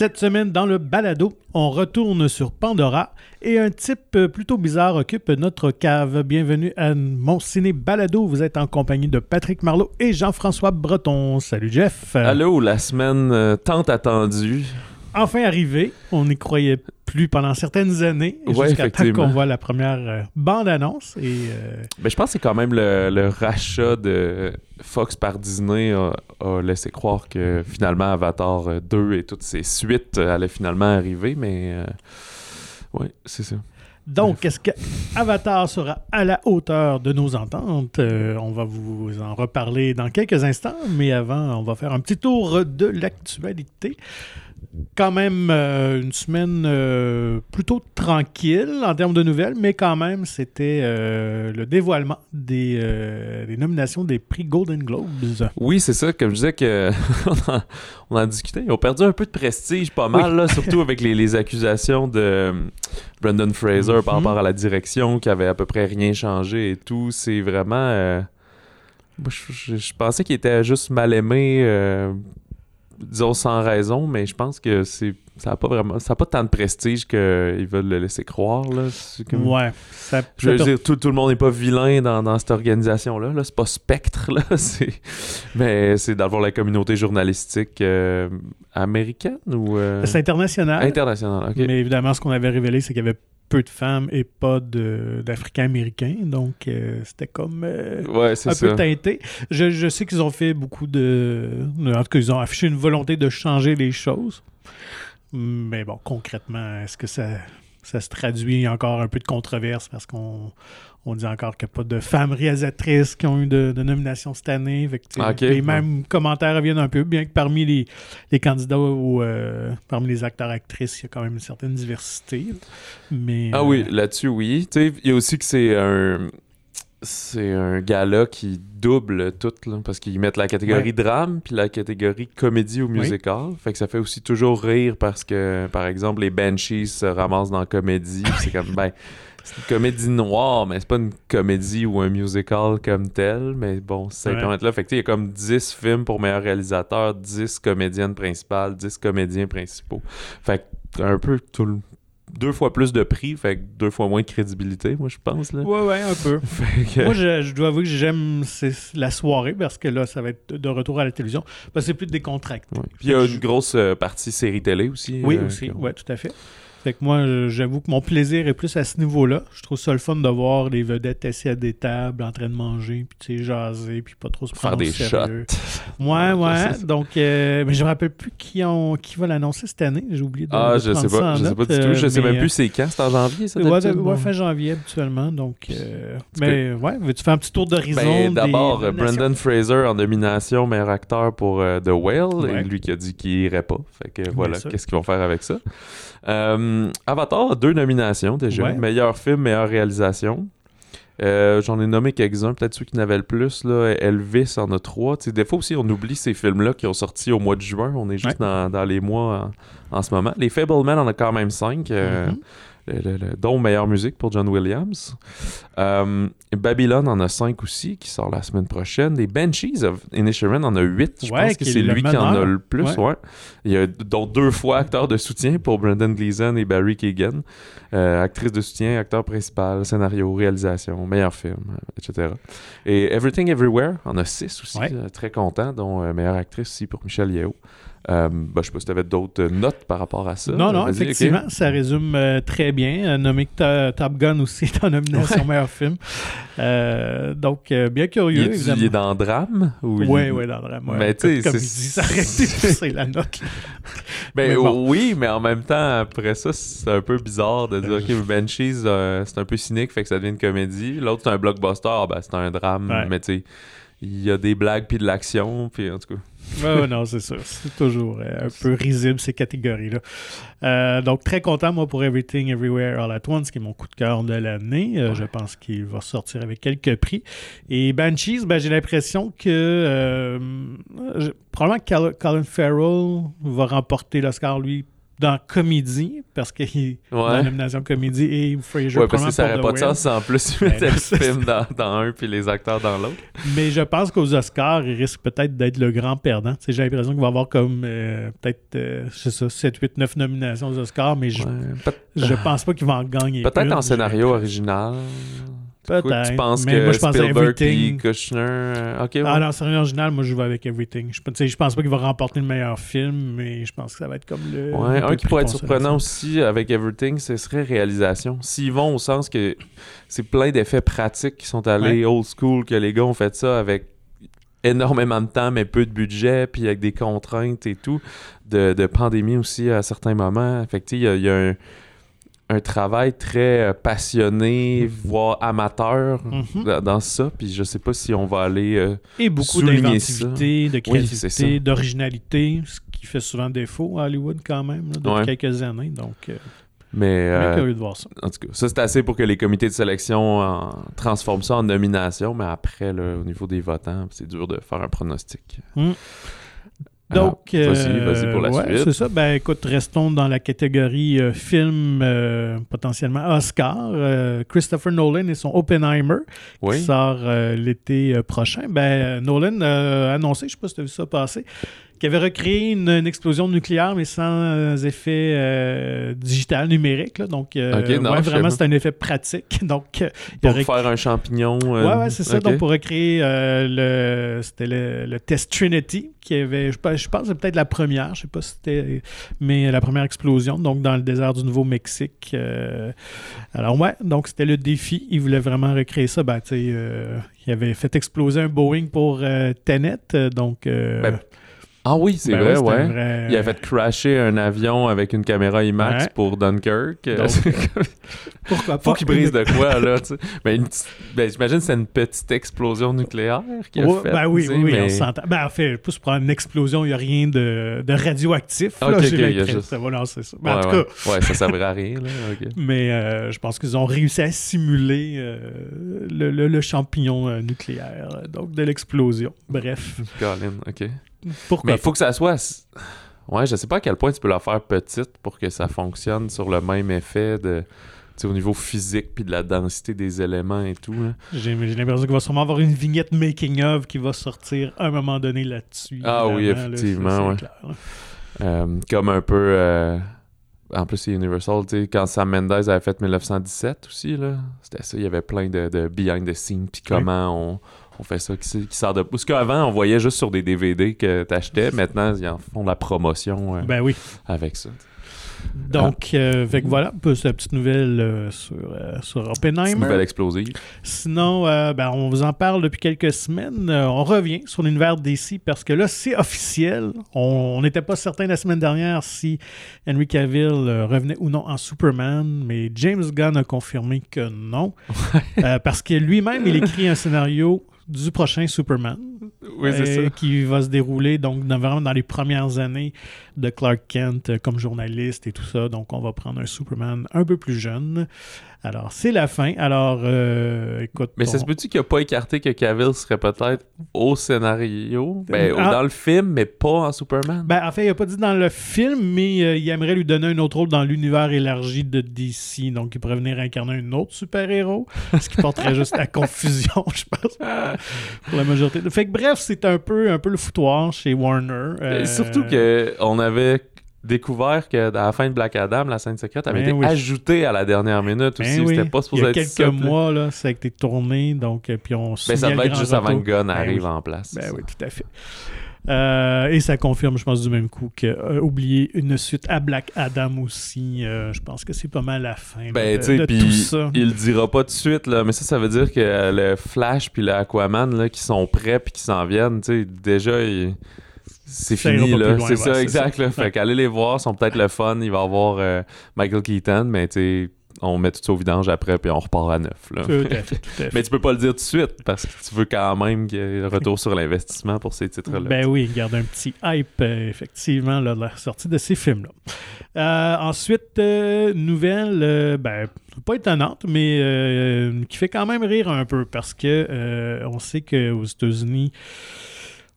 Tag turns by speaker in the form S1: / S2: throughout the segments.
S1: Cette semaine, dans le balado, on retourne sur Pandora et un type plutôt bizarre occupe notre cave. Bienvenue à mon ciné balado. Vous êtes en compagnie de Patrick Marlot et Jean-François Breton. Salut Jeff.
S2: Allô, la semaine euh, tant attendue.
S1: Enfin arrivé. On n'y croyait plus pendant certaines années jusqu'à temps qu'on voit la première euh, bande-annonce. Et, euh,
S2: ben, je pense que c'est quand même le, rachat de Fox par Disney a, laissé croire que finalement Avatar 2 et toutes ses suites allaient finalement arriver, mais oui, c'est ça.
S1: Donc, est-ce que Avatar sera à la hauteur de nos ententes? Euh, on va vous en reparler dans quelques instants, mais avant, on va faire un petit tour de l'actualité quand même euh, une semaine euh, plutôt tranquille en termes de nouvelles, mais quand même, c'était euh, le dévoilement des, nominations des prix Golden Globes.
S2: Oui, c'est ça. Comme je disais, que on, en, discutait. Ils ont perdu un peu de prestige, pas mal, surtout avec les, accusations de Brendan Fraser par mhm. rapport à la direction, qui avait à peu près rien changé et tout. C'est vraiment. Je, je, pensais qu'il était juste mal aimé disons sans raison, mais je pense que c'est ça n'a pas vraiment ça a pas tant de prestige qu'ils veulent le laisser croire là.
S1: Ouais.
S2: je veux dire tout, le monde n'est pas vilain dans, cette organisation là. là c'est pas Spectre là. mais c'est d'avoir la communauté journalistique euh, américaine ou.
S1: Euh, c'est international.
S2: International. ok.
S1: Mais évidemment ce qu'on avait révélé c'est qu'il y avait peu de femmes et pas d'Africains-Américains. Donc, euh, c'était comme euh, un peu teinté. Je, sais qu'ils ont fait beaucoup de... En tout cas, ils ont affiché une volonté de changer les choses. Mais bon, concrètement, est-ce que ça, ça se traduit encore un peu de controverse parce qu'on on dit encore qu'il n'y a pas de femmes réalisatrices qui ont eu de, nomination cette année. les mêmes commentaires reviennent un peu, bien que parmi les, candidats ou euh, parmi les acteurs-actrices, il y a quand même une certaine diversité. Mais,
S2: ah oui, euh, là-dessus, oui. Il y a aussi que c'est un c'est un gala qui double tout, parce qu'ils mettent la catégorie drame puis la catégorie comédie ou musical. Fait que ça fait aussi toujours rire parce que, par exemple, les Banshees se ramassent dans la comédie. c'est comme, ben, c'est une comédie noire, mais c'est pas une comédie ou un musical comme tel. Mais bon, c'est ouais. là. Fait que il y a comme 10 films pour meilleur réalisateur, 10 comédiennes principales, 10 comédiens principaux. Fait que un peu tout le deux fois plus de prix, fait que deux fois moins de crédibilité, moi, je pense. Là.
S1: Ouais, ouais, un peu. Moi, je, dois avouer que j'aime la soirée parce que là, ça va être de retour à la télévision. Parce que c'est plus décontracté.
S2: Puis il y a une grosse euh, partie série télé aussi.
S1: Oui, euh, aussi. Oui, tout à fait. Fait que moi, j'avoue que mon plaisir est plus à ce niveau-là. Je trouve ça le fun de voir les vedettes assis à des tables en train de manger, puis tu sais, jaser, puis pas trop se
S2: prendre
S1: Faire des
S2: sérieux.
S1: shots. Ouais, ouais. Donc, euh, mais je me rappelle plus qui, ont, qui va l'annoncer cette année. J'ai oublié de
S2: Ah, je sais pas. Je sais pas du tout. Je sais même plus c'est quand. C'est en janvier, ça?
S1: Ouais, ouais, fin janvier, habituellement. Donc, euh, mais ouais, veux-tu faire un petit tour d'horizon?
S2: Ben, D'abord, Brendan Fraser en nomination meilleur acteur pour euh, The Whale. Et lui qui a dit qu'il irait pas. Fait que voilà, qu'est-ce qu'ils vont faire avec ça? Euh, Avatar, deux nominations déjà. Meilleur film, meilleure réalisation. Euh, j'en ai nommé quelques-uns, peut-être ceux qui n'avaient le plus. Là. Elvis en a trois. des fois aussi, on oublie ces films-là qui ont sorti au mois de juin. On est juste dans, les mois en, ce moment. Les Fableman en a quand même cinq. Euh, mm-hmm dont meilleure musique pour John Williams. Euh, Babylon en a cinq aussi, qui sort la semaine prochaine. Les Banshees of Inisherin en a huit. Je pense que c'est lui qui en a le plus. Ouais. Il y a donc deux fois acteur de soutien pour Brendan Gleeson et Barry Keegan. Euh, actrice de soutien, acteur principal, scénario, réalisation, meilleur film, etc. Et Everything Everywhere en a six aussi. Euh, très content, dont meilleure actrice aussi pour Michelle Yeo. Euh, ben, je sais pas si tu avais d'autres notes par rapport à ça.
S1: Non, non, effectivement, ça résume euh, très bien. Euh, nommé que Top Gun aussi est en nomination meilleur film. donc, bien curieux, il.
S2: Il est dans Drame
S1: Oui, oui, ouais, dans Drame.
S2: Mais tu
S1: sais, ça c'est la note.
S2: Ben, oui, mais en même temps, après ça, c'est un peu bizarre de dire, OK, Banshees, c'est un peu cynique, fait que ça devient une comédie. L'autre, c'est un blockbuster, ah, ben, c'est un drame, mais tu sais, il y a des blagues puis de l'action, puis en tout cas.
S1: Ouais, non, c'est ça. C'est toujours euh, un peu risible, ces catégories-là. Euh, donc, très content, moi, pour Everything Everywhere All At Once, qui est mon coup de cœur de l'année. Euh, je pense qu'il va sortir avec quelques prix. Et Banshees, ben, j'ai l'impression que probablement Colin Farrell va remporter l'Oscar, lui, dans comédie, parce qu'il est dans la nomination comédie, et Fraser
S2: Ouais, parce que ça n'aurait pas de sens en plus ils mettaient le film dans, dans, un puis les acteurs dans l'autre.
S1: Mais je pense qu'aux Oscars, il risque peut-être d'être le grand perdant. J'ai l'impression qu'il va avoir comme euh, peut-être, euh, je sais ça, 7, 8, 9 nominations aux Oscars, mais je, je pense pas qu'il va en gagner.
S2: Peut-être en scénario original.
S1: Peut-être.
S2: Tu penses mais que moi, je pense Spielberg et Kushner... Euh, ok,
S1: Ah non, c'est original, moi je vais avec Everything. Je, je pense pas qu'il va remporter le meilleur film, mais je pense que ça va être comme le.
S2: Ouais, un qui pourrait être surprenant aussi avec Everything, ce serait réalisation. S'ils vont au sens que c'est plein d'effets pratiques qui sont allés old school, que les gars ont fait ça avec énormément de temps, mais peu de budget, puis avec des contraintes et tout, de, de pandémie aussi à certains moments. Fait il y a, y a un un travail très euh, passionné, mhm. voire amateur mhm. dans ça. Puis je sais pas si on va aller. Euh,
S1: Et beaucoup d'inventivité, de créativité, d'originalité, ce qui fait souvent défaut à Hollywood quand même, depuis quelques années. Donc. Euh,
S2: mais
S1: curieux de voir ça.
S2: En tout cas, ça c'est assez pour que les comités de sélection transforment ça en nomination, mais après, au niveau des votants, c'est dur de faire un pronostic.
S1: Hmm. Donc, euh, c'est ça. Ben, écoute, restons dans la catégorie euh, film euh, potentiellement Oscar. Christopher Nolan et son Oppenheimer qui sort l'été prochain. Ben, Nolan a annoncé, je ne sais pas si tu as vu ça passer, qui avait recréé une, explosion nucléaire, mais sans effet euh, digital, numérique. Donc, euh, vraiment, c'est un effet pratique. Donc,
S2: pour faire un champignon.
S1: Euh, ouais, ouais c'est ça. Donc, pour recréer le, c'était le, test Trinity, qui avait, je, je pense, c'est peut-être la première, je sais pas si c'était, mais la première explosion, donc dans le désert du Nouveau-Mexique. alors, ouais, donc c'était le défi. Il voulait vraiment recréer ça. Ben, tu sais, il avait fait exploser un Boeing pour Tenet, donc. Ben,
S2: ah oui, c'est ben vrai, ouais. Il a fait crasher un avion avec une caméra IMAX pour Dunkirk.
S1: pourquoi pas?
S2: Faut qu'il brise de quoi, là, tu sais. Ben, ben, j'imagine que c'est une petite explosion nucléaire qu'il a fait.
S1: Ben oui, oui, on s'entend. Ben en fait, plus pour une explosion, il n'y a rien de, de radioactif. Okay, là, j'ai okay, juste... ça va lancer ça. Ben, en tout
S2: cas... ouais, ça servirait à rien, là.
S1: Mais euh, je pense qu'ils ont réussi à simuler euh, le, le, champignon euh, nucléaire, donc de l'explosion. Bref.
S2: Colin, OK.
S1: Pourquoi
S2: Mais il faut que ça soit. Ouais, je sais pas à quel point tu peux la faire petite pour que ça fonctionne sur le même effet de au niveau physique puis de la densité des éléments et tout.
S1: J'ai l'impression qu'il va sûrement avoir une vignette making of qui va sortir à un moment donné là-dessus.
S2: Ah oui, effectivement. Euh, comme un peu. Euh, en plus, c'est Universal. Quand Sam Mendes avait fait 1917 aussi, là, c'était ça. Il y avait plein de, de behind the scenes puis comment on on fait ça qui, sort de. Parce qu'avant, on voyait juste sur des DVD que tu achetais. Maintenant, ils en font la promotion euh,
S1: ben oui.
S2: avec ça.
S1: Donc, euh, voilà, c'est la petite nouvelle euh, sur, sur Oppenheimer. Une
S2: nouvelle explosive.
S1: Sinon, ben, on vous en parle depuis quelques semaines. on revient sur l'univers DC parce que là, c'est officiel. On n'était pas certain la semaine dernière si Henry Cavill revenait ou non en Superman, mais James Gunn a confirmé que non. parce que lui-même, il écrit un scénario du prochain Superman.
S2: Oui, c'est euh,
S1: ça. Qui va se dérouler donc vraiment dans les premières années de Clark Kent euh, comme journaliste et tout ça. Donc, on va prendre un Superman un peu plus jeune. Alors, c'est la fin. Alors, euh, écoute.
S2: Mais ça se peut-tu qu'il n'a pas écarté que Cavill serait peut-être au scénario, ben, ah. dans le film, mais pas en Superman?
S1: Ben, en fait, il n'a pas dit dans le film, mais euh, il aimerait lui donner un autre rôle dans l'univers élargi de DC. Donc, il pourrait venir incarner un autre super-héros, ce qui porterait juste à confusion, je pense, pour la majorité. Fait que bref, c'est un peu, un peu le foutoir chez Warner.
S2: Euh... Surtout qu'on avait découvert que à la fin de Black Adam, la scène secrète avait ben été ajoutée à la dernière minute
S1: ben
S2: aussi. C'était pas supposé
S1: être Il y a quelques mois, là, ça a été tourné, donc, euh, puis on
S2: ben, ça devait être juste avant que Gunn arrive en place.
S1: Ben oui, tout à fait. Euh, et ça confirme, je pense, du même coup que euh, oublier une suite à Black Adam aussi, je pense que c'est pas mal la fin ben, de, de tout ça.
S2: Il le dira pas de suite, là, mais ça, ça veut dire que le Flash puis le Aquaman là, qui sont prêts puis qui s'en viennent, déjà, il c'est fini là, c'est ça exact là. Fait qu'aller les voir sont peut-être le fun, il va y avoir euh, Michael Keaton mais tu on met tout ça au vidange après puis on repart à neuf là. mais tu peux pas le dire tout de suite parce que tu veux quand même qu'il y ait retour sur l'investissement pour ces titres là.
S1: Ben oui, garde un petit hype euh, effectivement là, de la sortie de ces films là. Euh, ensuite nouvelle ben pas étonnante mais qui fait quand même rire un peu parce que on sait que aux États-Unis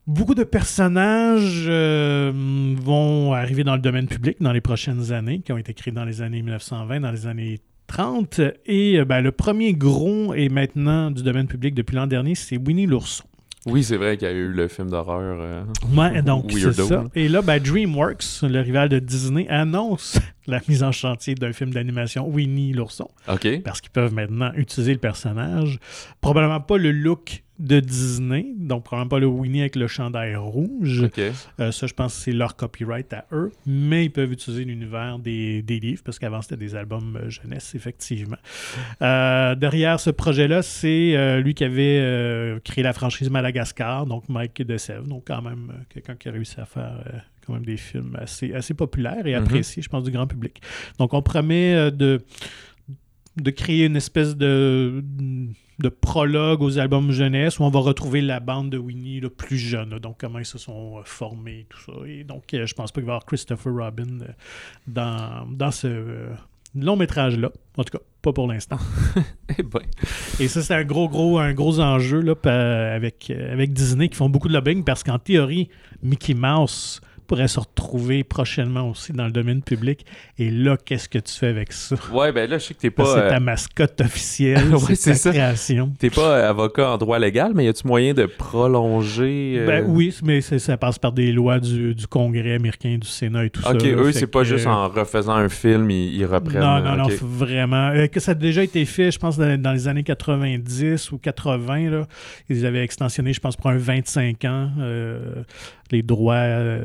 S1: Beaucoup de personnages vont arriver dans le domaine public dans les prochaines années, qui ont été créés dans les années 1920, dans les années 30. Et ben, le premier gros est maintenant du domaine public depuis l'an dernier, c'est Winnie l'ourson.
S2: Oui, c'est vrai qu'il y a eu le film d'horreur. Euh,
S1: ouais, donc c'est ça. Et là, ben, DreamWorks, le rival de Disney, annonce la mise en chantier d'un film d'animation Winnie l'ourson.
S2: OK.
S1: Parce qu'ils peuvent maintenant utiliser le personnage. Probablement pas le look de Disney, donc probablement pas le Winnie avec le chandail rouge. Euh, ça, je pense que c'est leur copyright à eux, mais ils peuvent utiliser l'univers des, livres, parce qu'avant, c'était des albums euh, jeunesse, effectivement. Euh, derrière ce projet-là, c'est lui qui avait créé la franchise Madagascar, donc Mike DeSèvres, donc quand même quelqu'un qui a réussi à faire quand même des films assez, assez populaires et mhm. appréciés, je pense, du grand public. Donc, on promet de de créer une espèce de, de prologue aux albums jeunesse où on va retrouver la bande de Winnie le plus jeune, donc comment ils se sont euh, formés, tout ça. Et donc, euh, je pense pas qu'il va y avoir Christopher Robin euh, dans, dans ce long métrage-là. En tout cas, pas pour l'instant.
S2: Eh ben.
S1: Et ça, c'est un gros, gros, un gros enjeu là, avec, avec Disney qui font beaucoup de lobbying parce qu'en théorie, Mickey Mouse pourrait se retrouver prochainement aussi dans le domaine public. Et là, qu'est-ce que tu fais avec ça?
S2: Ouais, ben là, je sais que t'es pas.
S1: C'est ta euh, mascotte officielle. c'est ta création.
S2: T'es pas euh, avocat en droit légal, mais y a-tu moyen de prolonger?
S1: Euh? Ben oui, mais ça passe par des lois du, Congrès américain, du Sénat et tout ça.
S2: Ok, eux, c'est pas juste en refaisant un film, ils, reprennent.
S1: Non, non, non, vraiment. que ça a déjà été fait, je pense, dans, les années 90 ou 80. Là, ils avaient extensionné, je pense, pour un 25 ans les droits euh,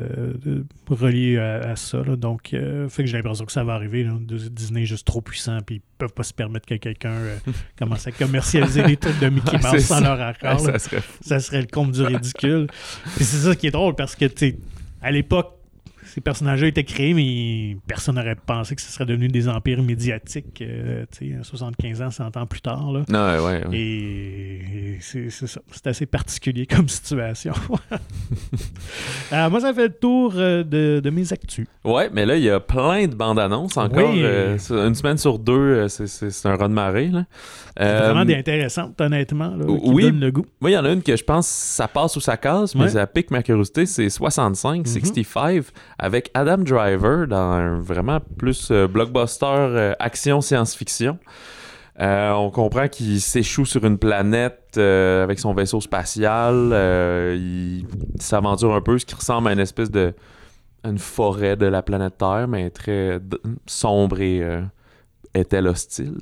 S1: reliés à, ça. Donc, euh, fait que j'ai l'impression que ça va arriver. Disney est juste trop puissant, puis ils peuvent pas se permettre que quelqu'un euh, commence à commercialiser des trucs de Mickey Mouse sans leur accord. ça, serait... ça, serait... le compte du ridicule. c'est ça qui est drôle parce que, tu à l'époque, ces personnages-là étaient créés, mais personne n'aurait pensé que ce serait devenu des empires médiatiques, euh, tu sais, 75 ans, 100 ans plus tard. Là.
S2: Non, ouais,
S1: ouais. Et, c'est ça. C'est assez particulier comme situation. Euh, moi, ça fait le tour euh, de, mes actus.
S2: Ouais, mais là, il y a plein de bandes annonces encore. une semaine sur deux, c'est un run de marée. Là.
S1: vraiment des intéressantes, honnêtement, là, qui oui, donnent le goût.
S2: Oui, il y en a une que je pense ça passe ou ça casse, mais ça pique ma curiosité, c'est 65, 65, mhm avec Adam Driver dans un vraiment plus euh, blockbuster euh, action science-fiction. Euh, on comprend qu'il s'échoue sur une planète avec son vaisseau spatial. il s'aventure un peu, ce qui ressemble à une espèce de une forêt de la planète Terre, mais très sombre et est-elle hostile.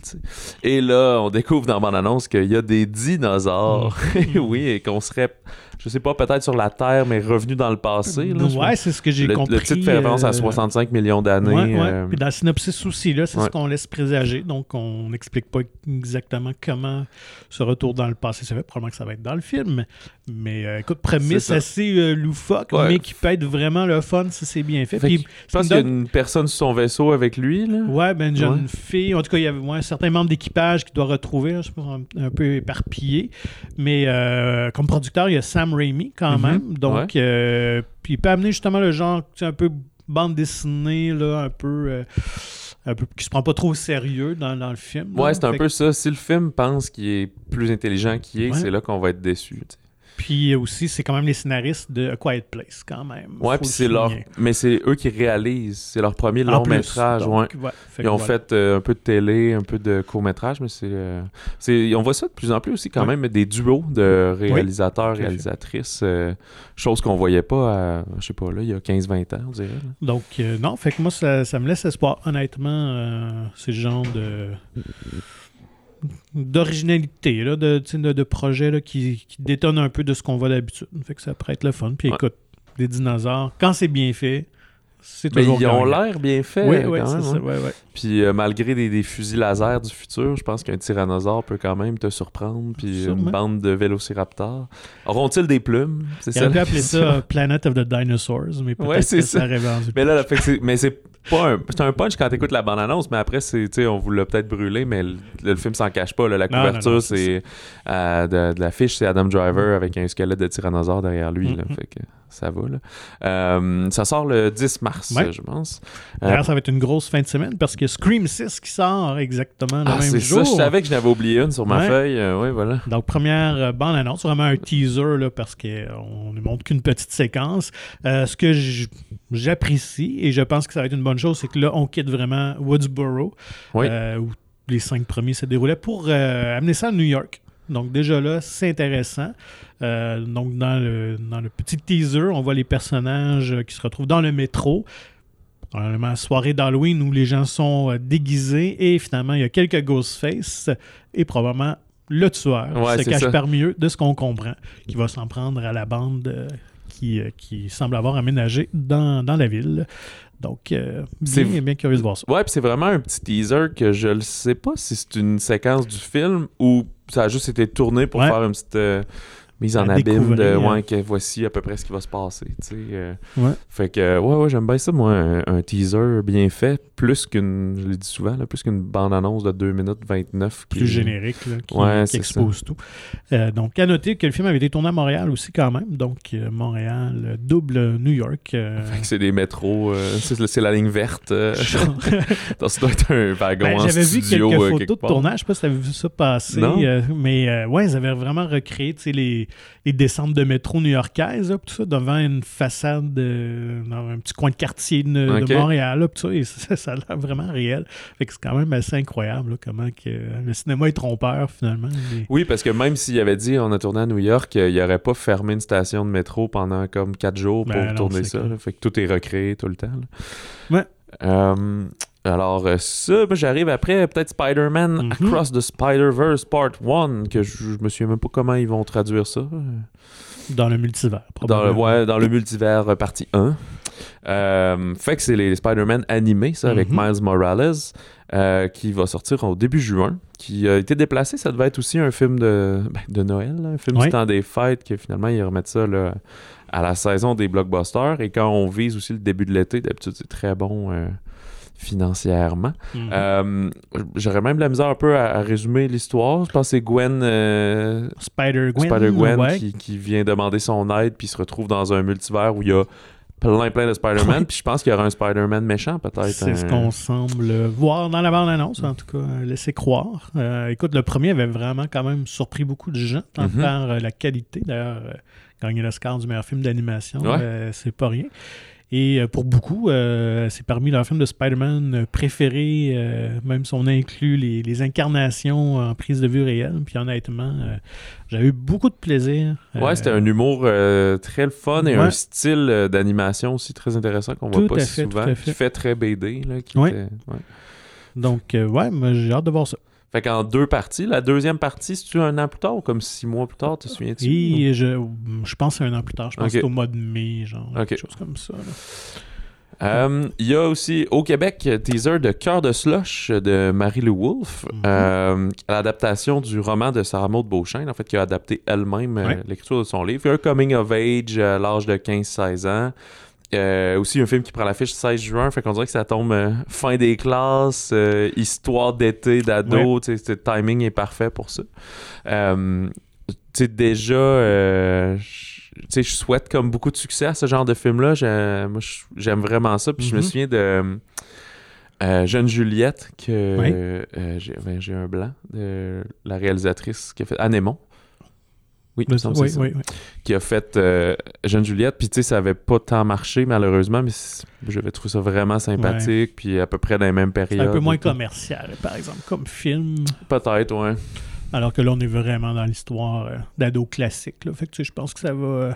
S2: Et là, on découvre dans mon annonce qu'il y a des dinosaures. Mm. oui, et qu'on serait je sais pas, peut-être sur la Terre, mais revenu dans le passé. Là,
S1: ouais, c'est ce que j'ai compris.
S2: Le titre fait référence à 65 euh, millions d'années.
S1: Ouais, ouais. Euh, Puis dans le synopsis aussi, là, c'est ce qu'on laisse présager. Donc, on n'explique pas exactement comment ce retour dans le passé se fait. Probablement que ça va être dans le film. Mais euh, écoute, prémisse assez loufoque, mais qui peut être vraiment le fun si c'est bien fait. Puis,
S2: je pense qu'il y a une personne sur son vaisseau avec lui. Là.
S1: Ouais, ben, une jeune fille. En tout cas, il y avait un certain membre d'équipage qui doit retrouver, je pense, un, peu éparpillé. Mais comme producteur, il y a Sam Raimi quand mhm. même. Donc, euh, puis il peut amener justement le genre un peu bande dessinée, là, un peu. Euh, un peu, qui se prend pas trop au sérieux dans, le film.
S2: Ouais, c'est un peu ça. Si le film pense qu'il est plus intelligent qu'il est, c'est là qu'on va être déçu.
S1: Puis aussi, c'est quand même les scénaristes de A Quiet Place, quand même.
S2: Ouais, puis c'est leur. Mais c'est eux qui réalisent. C'est leur premier long métrage. ouais. Ils ont fait euh, un peu de télé, un peu de court métrage, mais euh, c'est. On voit ça de plus en plus aussi, quand même, des duos de réalisateurs, réalisatrices. Euh, chose qu'on voyait pas, à, je sais pas, là, il y a 15-20 ans, on dirait.
S1: Donc, non, fait que moi, ça, ça me laisse espoir. Honnêtement, c'est le genre de d'originalité, de, de, de projets qui, qui détonnent un peu de ce qu'on voit d'habitude. Fait que ça pourrait être le fun. Puis écoute, des dinosaures, quand c'est bien fait, c'est toujours
S2: Mais ils ont l'air bien faits.
S1: Oui, oui, c'est ça.
S2: Puis euh, malgré des, fusils laser du futur, je pense qu'un tyrannosaure peut quand même te surprendre. Puis une bande de vélociraptors. Auront-ils des plumes?
S1: C'est ça. On peut appeler ça Planet of the Dinosaurs, mais peut-être que ça. ça
S2: mais là, mais c'est pas un, c'est un punch quand t'écoutes la bande-annonce, mais après, c'est, on vous l'a peut-être brûlé, mais le, film s'en cache pas. la couverture, c'est euh, de, l'affiche, c'est Adam Driver avec un squelette de tyrannosaure derrière lui. Mm-hmm. fait que ça va. Là. Euh, ça sort le 10 mars, je pense.
S1: D'ailleurs, ça va être une grosse fin de semaine parce que Scream 6 qui sort exactement le ah, même jour.
S2: Ça, je savais que je n'avais oublié une sur ma feuille. oui, voilà.
S1: Donc, première bande-annonce, vraiment un teaser là, parce qu'on ne montre qu'une petite séquence. ce que j'apprécie et je pense que ça va être une bonne chose, c'est que là, on quitte vraiment Woodsboro, euh, où les cinq premiers se déroulaient, pour euh, amener ça à New York. Donc déjà là, c'est intéressant. Euh, donc dans le, dans le petit teaser, on voit les personnages qui se retrouvent dans le métro. Probablement soirée d'Halloween où les gens sont déguisés et finalement il y a quelques Ghostface et probablement le tueur se cache parmi eux de ce qu'on comprend, qui va s'en prendre à la bande euh, qui, semble avoir aménagé dans, la ville. Donc, euh, c'est bien, curieux de voir ça.
S2: Ouais, puis c'est vraiment un petit teaser que je ne sais pas si c'est une séquence du film ou ça a juste été tourné pour faire une petite. Euh, mise en abîme de ouais, que voici à peu près ce qui va se passer. Tu sais, euh. ouais. Fait que ouais, ouais, j'aime bien ça, moi, un, teaser bien fait, plus qu'une, je l'ai dit souvent, là, plus qu'une bande-annonce de 2 minutes 29.
S1: Qui, plus générique, là, qui, expose tout. Euh, donc, à noter que le film avait été tourné à Montréal aussi quand même. Donc, euh, Montréal, double New York.
S2: Fait que c'est des métros, c'est, la ligne verte. donc, ça doit être un wagon ben,
S1: J'avais
S2: vu
S1: quelques photos de tournage, je sais pas si tu avais vu ça passer. mais ouais, ils avaient vraiment recréé, tu sais, les les, descentes de métro new-yorkaises, tout ça, devant une façade, dans un petit coin de quartier de, Montréal, tout ça, et ça, a l'air vraiment réel. Fait c'est quand même assez incroyable comment que le cinéma est trompeur finalement.
S2: Oui, parce que même s'il avait dit on a tourné à New York, il n'aurait pas fermé une station de métro pendant comme quatre jours pour ben tourner ça. fait que tout est recréé tout le temps.
S1: Ouais.
S2: Euh, alors, euh, ça, j'arrive après, peut-être Spider-Man mhm. Across the Spider-Verse Part 1, que je, me souviens même pas comment ils vont traduire ça.
S1: Dans le multivers,
S2: probablement. Dans le, ouais, dans le multivers euh, partie 1. Euh, fait que c'est les Spider-Man animés, ça, avec mhm. Miles Morales, qui va sortir au début juin, qui a été déplacé. Ça devait être aussi un film de, ben, de Noël, un film du temps des fêtes, que finalement, ils remettent ça à la saison des blockbusters. Et quand on vise aussi le début de l'été, d'habitude, c'est très bon financièrement. Mhm. Euh, j'aurais même la misère un peu à, résumer l'histoire. Je pense que c'est Gwen, euh,
S1: Spider-Gwen,
S2: qui, vient demander son aide puis se retrouve dans un multivers où il y a plein plein de Spider-Man puis je pense qu'il y aura un Spider-Man méchant peut-être.
S1: C'est ce qu'on semble voir dans la bande-annonce, en tout cas, laisser croire. Euh, écoute, le premier avait vraiment quand même surpris beaucoup de gens tant mhm. par la qualité. D'ailleurs, gagner l'Oscar du meilleur film d'animation, c'est pas rien. Et euh, pour beaucoup, euh, c'est parmi leurs films de Spider-Man préférés, euh, même si on inclut les, les, incarnations en prise de vue réelle. Puis honnêtement, j'ai eu beaucoup de plaisir.
S2: Ouais, c'était un humour très fun et un style d'animation aussi très intéressant qu'on voit pas si souvent, qui fait très BD. Là, qui ouais.
S1: Donc, ouais, j'ai hâte de voir ça.
S2: Fait qu'en deux parties, la deuxième partie, c'est-tu un an plus tard ou comme six mois plus tard, te souviens-tu?
S1: Oui, je, je pense que c'est un an plus tard. Je pense que c'est au mois de mai, genre, quelque chose comme ça.
S2: Euh, il y a aussi au Québec teaser de Cœur de Slush de Marie-Lou Wolfe, mhm. euh, l'adaptation du roman de Sarah Maud Beauchamp, en fait, qui a adapté elle-même euh, l'écriture de son livre. Il y a un coming of age à l'âge de 15-16 ans. Euh, aussi un film qui prend l'affiche 16 juin, fait qu'on dirait que ça tombe euh, fin des classes, euh, histoire d'été, d'ado, le timing est parfait pour ça. tu déjà, je souhaite comme beaucoup de succès à ce genre de film-là. Moi, j'aime vraiment ça. Puis je me mm-hmm. souviens de Jeune Juliette, que ben, j'ai un blanc, de la réalisatrice qui a fait Anémon. Oui, oui, oui, Qui a fait euh, Jeune Juliette. Puis, tu sais, ça avait pas tant marché, malheureusement, mais j'avais trouvé ça vraiment sympathique. Puis, à peu près dans les mêmes périodes.
S1: un peu moins commercial, par exemple, comme film.
S2: Peut-être, ouais.
S1: Alors que là, on est vraiment dans l'histoire euh, d'ado classique. Là. Fait que, tu sais, je pense que ça va. Euh,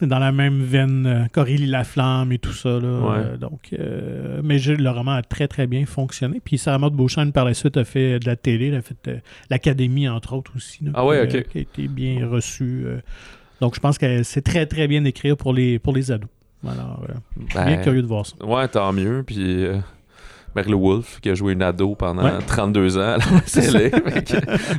S1: dans la même veine euh, Corélie Laflamme et tout ça. Là, euh, donc, euh, mais le roman a très très bien fonctionné. Puis Sarah Maud Beauchamp par la suite a fait de la télé, elle a fait l'Académie entre autres aussi.
S2: ah ouais, ok.
S1: qui a été bien reçu. donc je pense que c'est très très bien écrit pour les, pour les ados. Alors, bien ben, curieux de voir ça.
S2: Ouais, tant mieux. Puis Merle Wolf, qui a joué une ado pendant 32 ans à la télé,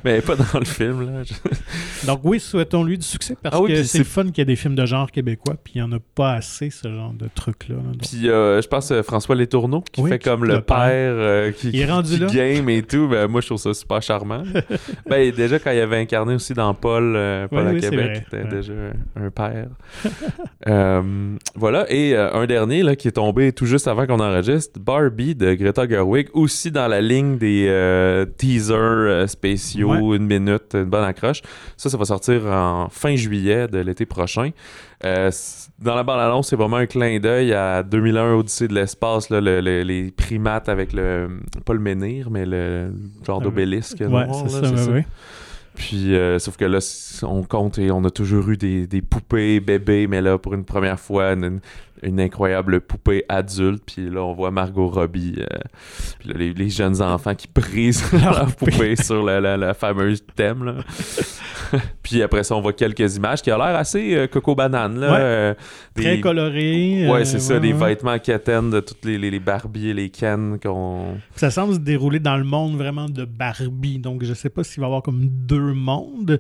S2: mais pas dans le film. Là.
S1: Donc oui, souhaitons-lui du succès parce ah que c'est fun qu'il y ait des films de genre québécois, puis il n'y en a pas assez, ce genre de trucs-là.
S2: Puis euh, je pense François Letourneau, qui fait comme le, père, qui, il est rendu là. game et tout. Ben, moi, je trouve ça super charmant. ben, déjà, quand il avait incarné aussi dans Paul, Paul à Québec, il était déjà un père. voilà, et un dernier là, qui est tombé tout juste avant qu'on enregistre, Barbie de Greta Gerwig, aussi dans la ligne des euh, teasers euh, spéciaux, une minute, une bonne accroche. Ça, ça va sortir en fin juillet de l'été prochain. Euh, dans la bande-annonce, c'est vraiment un clin d'œil à 2001 Odyssée de l'espace, les primates avec le. pas le menhir, mais le genre d'obélisque.
S1: Ouais, c'est ça, oui.
S2: Puis, sauf que là, on compte et on a toujours eu des, des, poupées bébés, mais là, pour une première fois, une, une incroyable poupée adulte. Puis là, on voit Margot Robbie. Euh, puis là, les, jeunes enfants qui brisent leur poupée sur la, fameuse thème. Là. puis après ça, on voit quelques images qui ont l'air assez euh, coco banane. Là,
S1: euh, Très coloré.
S2: Ouais, c'est ça, des vêtements quétaines de toutes les, les, les Barbies et les Ken qu'on.
S1: Ça semble se dérouler dans le monde vraiment de Barbie. Donc je sais pas s'il va y avoir comme deux mondes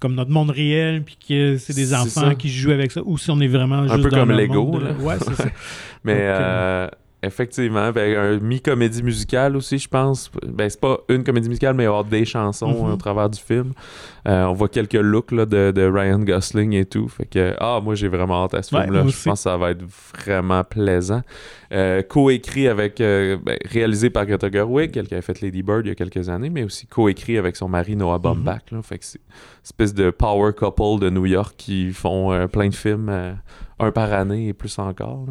S1: comme notre monde réel, puis que c'est des enfants qui jouent avec ça, ou si on est vraiment
S2: juste
S1: Un peu
S2: comme Lego.
S1: Ouais, c'est ça.
S2: Mais euh, Effectivement, ben, un mi-comédie musicale aussi, je pense. Ben, c'est pas une comédie musicale, mais il y avoir des chansons mm-hmm. au travers du film. Euh, on voit quelques looks là, de, Ryan Gosling et tout. Fait que, ah, moi, j'ai vraiment hâte à ce film-là. Je pense que ça va être vraiment plaisant. Euh, co-écrit avec, euh, ben, réalisé par Greta Gerwig, qui avait fait Lady Bird il y a quelques années, mais aussi co-écrit avec son mari Noah mm-hmm. Baumbach. Fait que c'est une espèce de power couple de New York qui font plein de films, un par année et plus encore.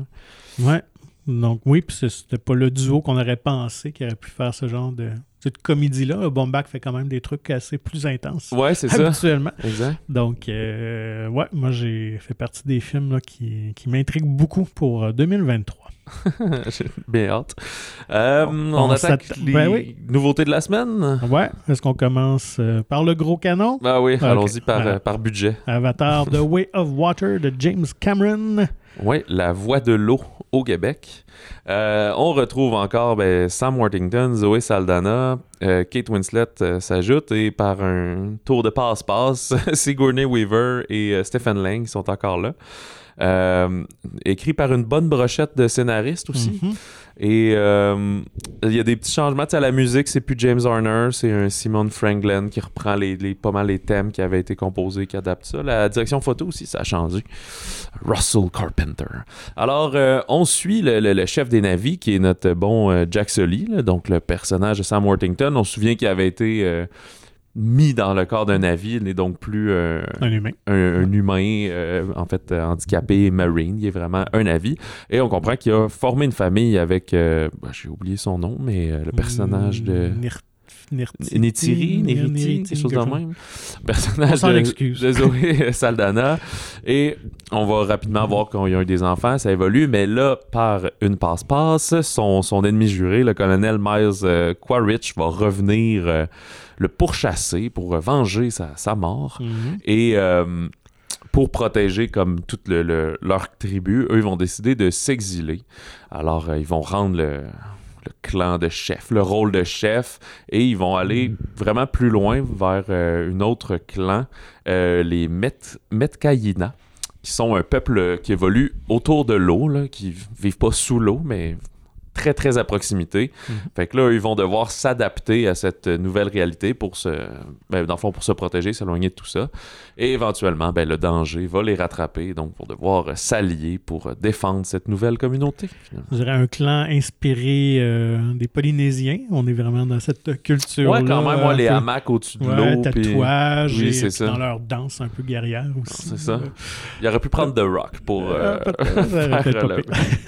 S1: Ouais. Donc oui, puis c'était pas le duo qu'on aurait pensé qui aurait pu faire ce genre de cette comédie-là. Bombach fait quand même des trucs assez plus intenses.
S2: Ouais, c'est
S1: ça. Habituellement.
S2: Exact.
S1: Donc, euh, ouais, moi, j'ai fait partie des films qui, qui m'intriguent beaucoup pour 2023.
S2: Euh, j'ai bien hâte. Euh, on, attaque les ben nouveautés de la semaine.
S1: Ouais. Est-ce qu'on commence par le gros canon?
S2: Ah oui, allons-y par, par budget.
S1: Avatar The Way of Water de James Cameron.
S2: Oui, La Voix de l'eau au Québec. Euh, on retrouve encore ben, Sam Worthington, Zoé Saldana, euh, Kate Winslet euh, s'ajoute et par un tour de passe-passe, Sigourney Weaver et Stephen Lang sont encore là. Écrit par une bonne brochette de scénaristes aussi. Mm-hmm. Et euh, il y a des petits changements. à la musique, c'est plus James Horner, c'est un Simon Franklin qui reprend les, pas mal les thèmes qui avaient été composés, qui adapte ça. La direction photo aussi, ça a changé. Russell Carpenter. Alors, euh, on suit le, chef des navis, qui est notre bon euh, Jack Sully, donc le personnage de Sam Worthington. On se souvient qu'il avait été mis dans le corps d'un navire, il n'est donc plus
S1: un humain,
S2: un, humain euh, en fait euh, handicapé marine, il est vraiment un navire. Et on comprend qu'il a formé une famille avec, euh, bah, j'ai oublié son nom, mais le personnage de... Nitiri, Niriti, quelque chose de même. Personnage de, de, Zoé Saldana. Et on va rapidement voir qu'il y a eu des enfants, ça évolue, mais là, par une passe-passe, son, son ennemi juré, le colonel Miles Quaritch, va revenir le pourchasser pour venger sa, mort. Mhm. Et euh, pour protéger comme toute leur tribu, eux, ils vont décider de s'exiler. Alors, euh, ils vont rendre le, clan de chef, le rôle de chef, et ils vont aller mhm. vraiment plus loin vers euh, une autre clan, les Met Metkayina, qui sont un peuple qui évolue autour de l'eau, qui vivent pas sous l'eau, mais très très à proximité. Mhm. Fait que là, ils vont devoir s'adapter à cette nouvelle réalité pour se, ben, dans le fond, pour se protéger, s'éloigner de tout ça. Et éventuellement, ben, le danger va les rattraper, donc vont devoir s'allier pour défendre cette nouvelle communauté.
S1: Je dirais un clan inspiré euh, des Polynésiens. On est vraiment dans cette culture.
S2: Ouais, quand même, moi, les hamacs au-dessus de l'eau.
S1: tatouages, oui, et dans leur danse un peu guerrière aussi.
S2: C'est ça. Il aurait pu prendre The Rock pour euh, faire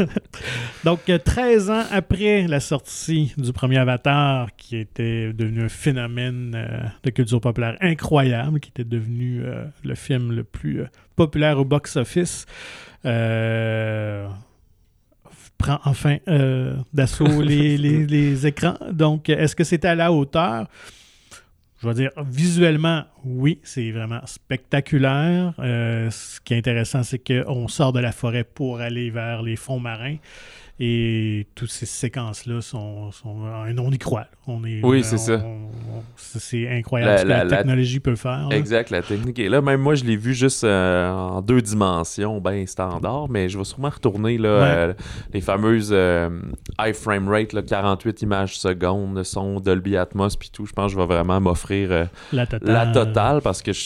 S1: Donc, 13 ans après la sortie du premier Avatar, qui était devenu un phénomène euh, de culture populaire incroyable, qui était devenu euh, le film le plus euh, populaire au box-office, prend enfin d'assaut les, les, écrans. Donc, est-ce que c'était à la hauteur? Je vais dire, visuellement, oui, c'est vraiment spectaculaire. ce qui est intéressant, c'est qu'on sort de la forêt pour aller vers les fonds marins. Et toutes ces séquences-là sont, sont on y croit. On est,
S2: oui, c'est ça.
S1: C'est incroyable ce que la, technologie peut faire.
S2: Exact, la technique est là. Même moi, je l'ai vu juste euh, en deux dimensions, bien standard, mais je vais sûrement retourner là, euh, les fameuses euh, high frame rate, là, 48 images secondes, son Dolby Atmos, puis tout. Je pense que je vais vraiment m'offrir la, la, totale parce que je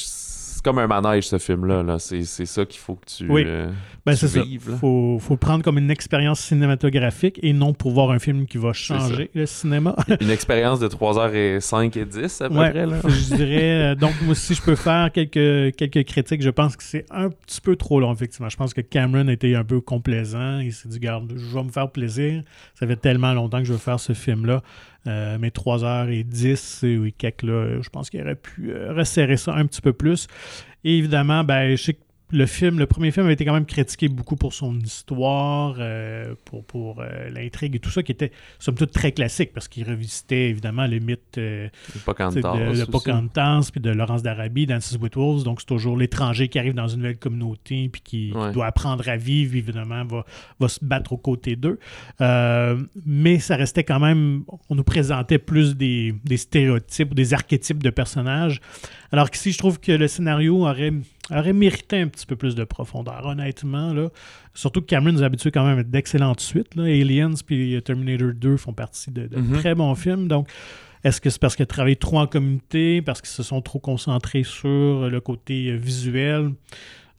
S2: comme un manège, ce film-là. C'est ça qu'il faut que tu, oui. Euh,
S1: ben, Il faut, faut, prendre comme une expérience cinématographique et non pour voir un film qui va changer le cinéma.
S2: une expérience de 3h05 et 10 à peu près. Là.
S1: je dirais. Euh, donc, moi, si je peux faire quelques, quelques critiques, je pense que c'est un petit peu trop long, effectivement. Je pense que Cameron était un peu complaisant. Il s'est dit, garde, je vais me faire plaisir. Ça fait tellement longtemps que je veux faire ce film-là. Euh, mais 3h10 et quelques, là, je pense qu'il aurait pu euh, resserrer ça un petit peu plus. Et évidemment, ben, je sais que le film, le premier film a été quand même critiqué beaucoup pour son histoire, euh, pour, pour euh, l'intrigue et tout ça, qui était somme toute très classique, parce qu'il revisitait évidemment le mythe euh, de, Pocahontas, puis de Laurence d'Arabie, d'Ansis Whitwolves. Donc, c'est toujours l'étranger qui arrive dans une nouvelle communauté, puis qui, doit apprendre à vivre, évidemment, va, va se battre aux côtés d'eux. mais ça restait quand même, on nous présentait plus des, des stéréotypes, des archétypes de personnages. Alors qu'ici, je trouve que le scénario aurait aurait mérité un petit peu plus de profondeur, honnêtement. Là. Surtout que Cameron nous habitue quand même à d'excellentes suites. Là. Aliens puis Terminator 2 font partie de, mhm. très bons films. Donc, est-ce que c'est parce qu'ils travaillent trop en communauté, parce qu'ils se sont trop concentrés sur le côté visuel?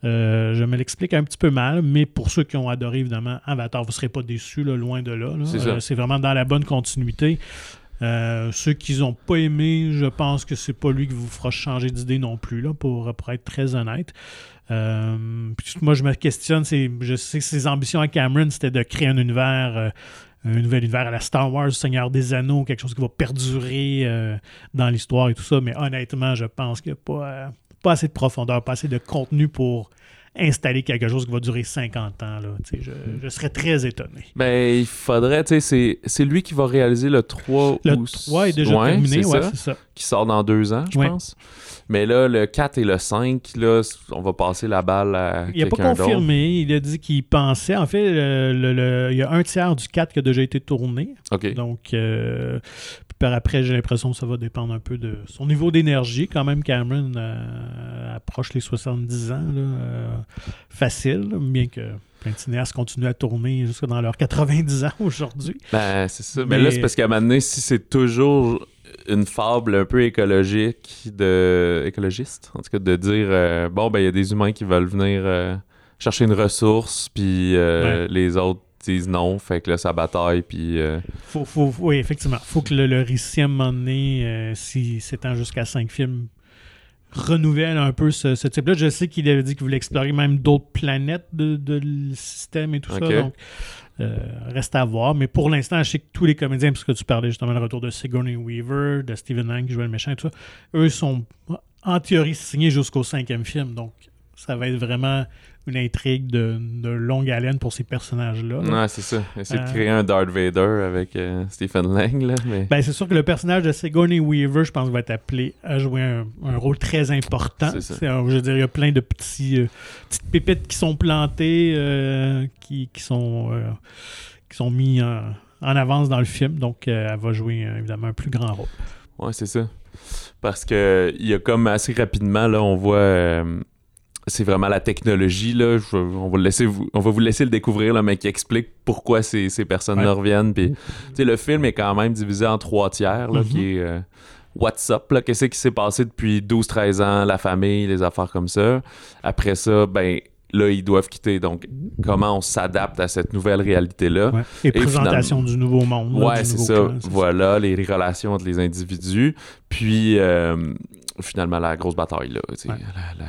S1: Euh, je me l'explique un petit peu mal, mais pour ceux qui ont adoré, évidemment, Avatar, vous ne serez pas déçus, loin de là. Euh, c'est vraiment dans la bonne continuité. Euh, ceux qui n'ont pas aimé, je pense que c'est pas lui qui vous fera changer d'idée non plus, là, pour, être très honnête. Euh, moi, je me questionne, je sais que ses ambitions à Cameron, c'était de créer un univers, euh, un nouvel univers à la Star Wars, Seigneur des Anneaux, quelque chose qui va perdurer dans l'histoire et tout ça, mais honnêtement, je pense qu'il n'y a pas, pas assez de profondeur, pas assez de contenu pour installer quelque chose qui va durer 50 ans. Là, je, je, serais très étonné.
S2: Ben, il faudrait, tu sais, c'est lui qui va réaliser le 3
S1: le 3 est déjà terminé, ouais, c'est ça.
S2: Qui sort dans deux ans, je pense. Mais là, le 4 et le 5, là, on va passer la balle à
S1: Il n'a pas confirmé. Il a dit qu'il pensait. En fait, le, il y a un tiers du 4 qui a déjà été tourné.
S2: OK.
S1: Donc, euh, par après, j'ai l'impression que ça va dépendre un peu de son niveau d'énergie. Quand même, Cameron euh, approche les 70 ans, là, euh, facile, bien que plein de cinéastes continuent à tourner jusqu'à dans leurs 90 ans aujourd'hui.
S2: Ben, c'est ça. Mais, là, c'est parce qu'à un moment donné, si c'est toujours une fable un peu écologique de écologiste en tout cas de dire euh, bon ben il y a des humains qui veulent venir chercher une ressource puis les autres disent non, fait que là, ça bataille, puis... Euh,
S1: faut, faut, oui, effectivement. faut que le, le récit, à un moment donné, euh, si s'étend jusqu'à cinq films, renouvelle un peu ce, type-là. Je sais qu'il avait dit qu'il voulait explorer même d'autres planètes de, de système et tout ça, donc euh, reste à voir. Mais pour l'instant, je sais que tous les comédiens, puisque tu parlais justement le retour de Sigourney Weaver, de Stephen Lang qui jouait le méchant tout ça, eux sont en théorie signés jusqu'au cinquième film, donc ça va être vraiment une intrigue de, longue haleine pour ces personnages-là.
S2: Ouais, c'est ça. Essayer de euh, créer un Darth Vader avec euh, Stephen Lang. Là, mais...
S1: ben, c'est sûr que le personnage de Sigourney Weaver, je pense, va être appelé à jouer un, rôle très important. C'est ça. je veux dire, il y a plein de petits, euh, petites pépites qui sont plantées, qui, qui, sont, qui sont mis en, en, avance dans le film. Donc, elle va jouer évidemment un plus grand rôle.
S2: Ouais, c'est ça. Parce que il y a comme assez rapidement, là, on voit c'est vraiment la technologie là on va laisser vous, on va vous laisser le découvrir là, mais qui explique pourquoi ces, ces personnes là reviennent puis le film est quand même divisé en trois tiers là, qui mm-hmm. est euh, What's up là qu'est-ce qui s'est passé depuis 12-13 ans la famille les affaires comme ça après ça ben là, ils doivent quitter. Donc, comment on s'adapte à cette nouvelle réalité-là?
S1: Et, présentation du nouveau monde.
S2: ouais, c'est ça. voilà, les, relations entre les individus. Puis, euh, finalement, la grosse bataille, là. La,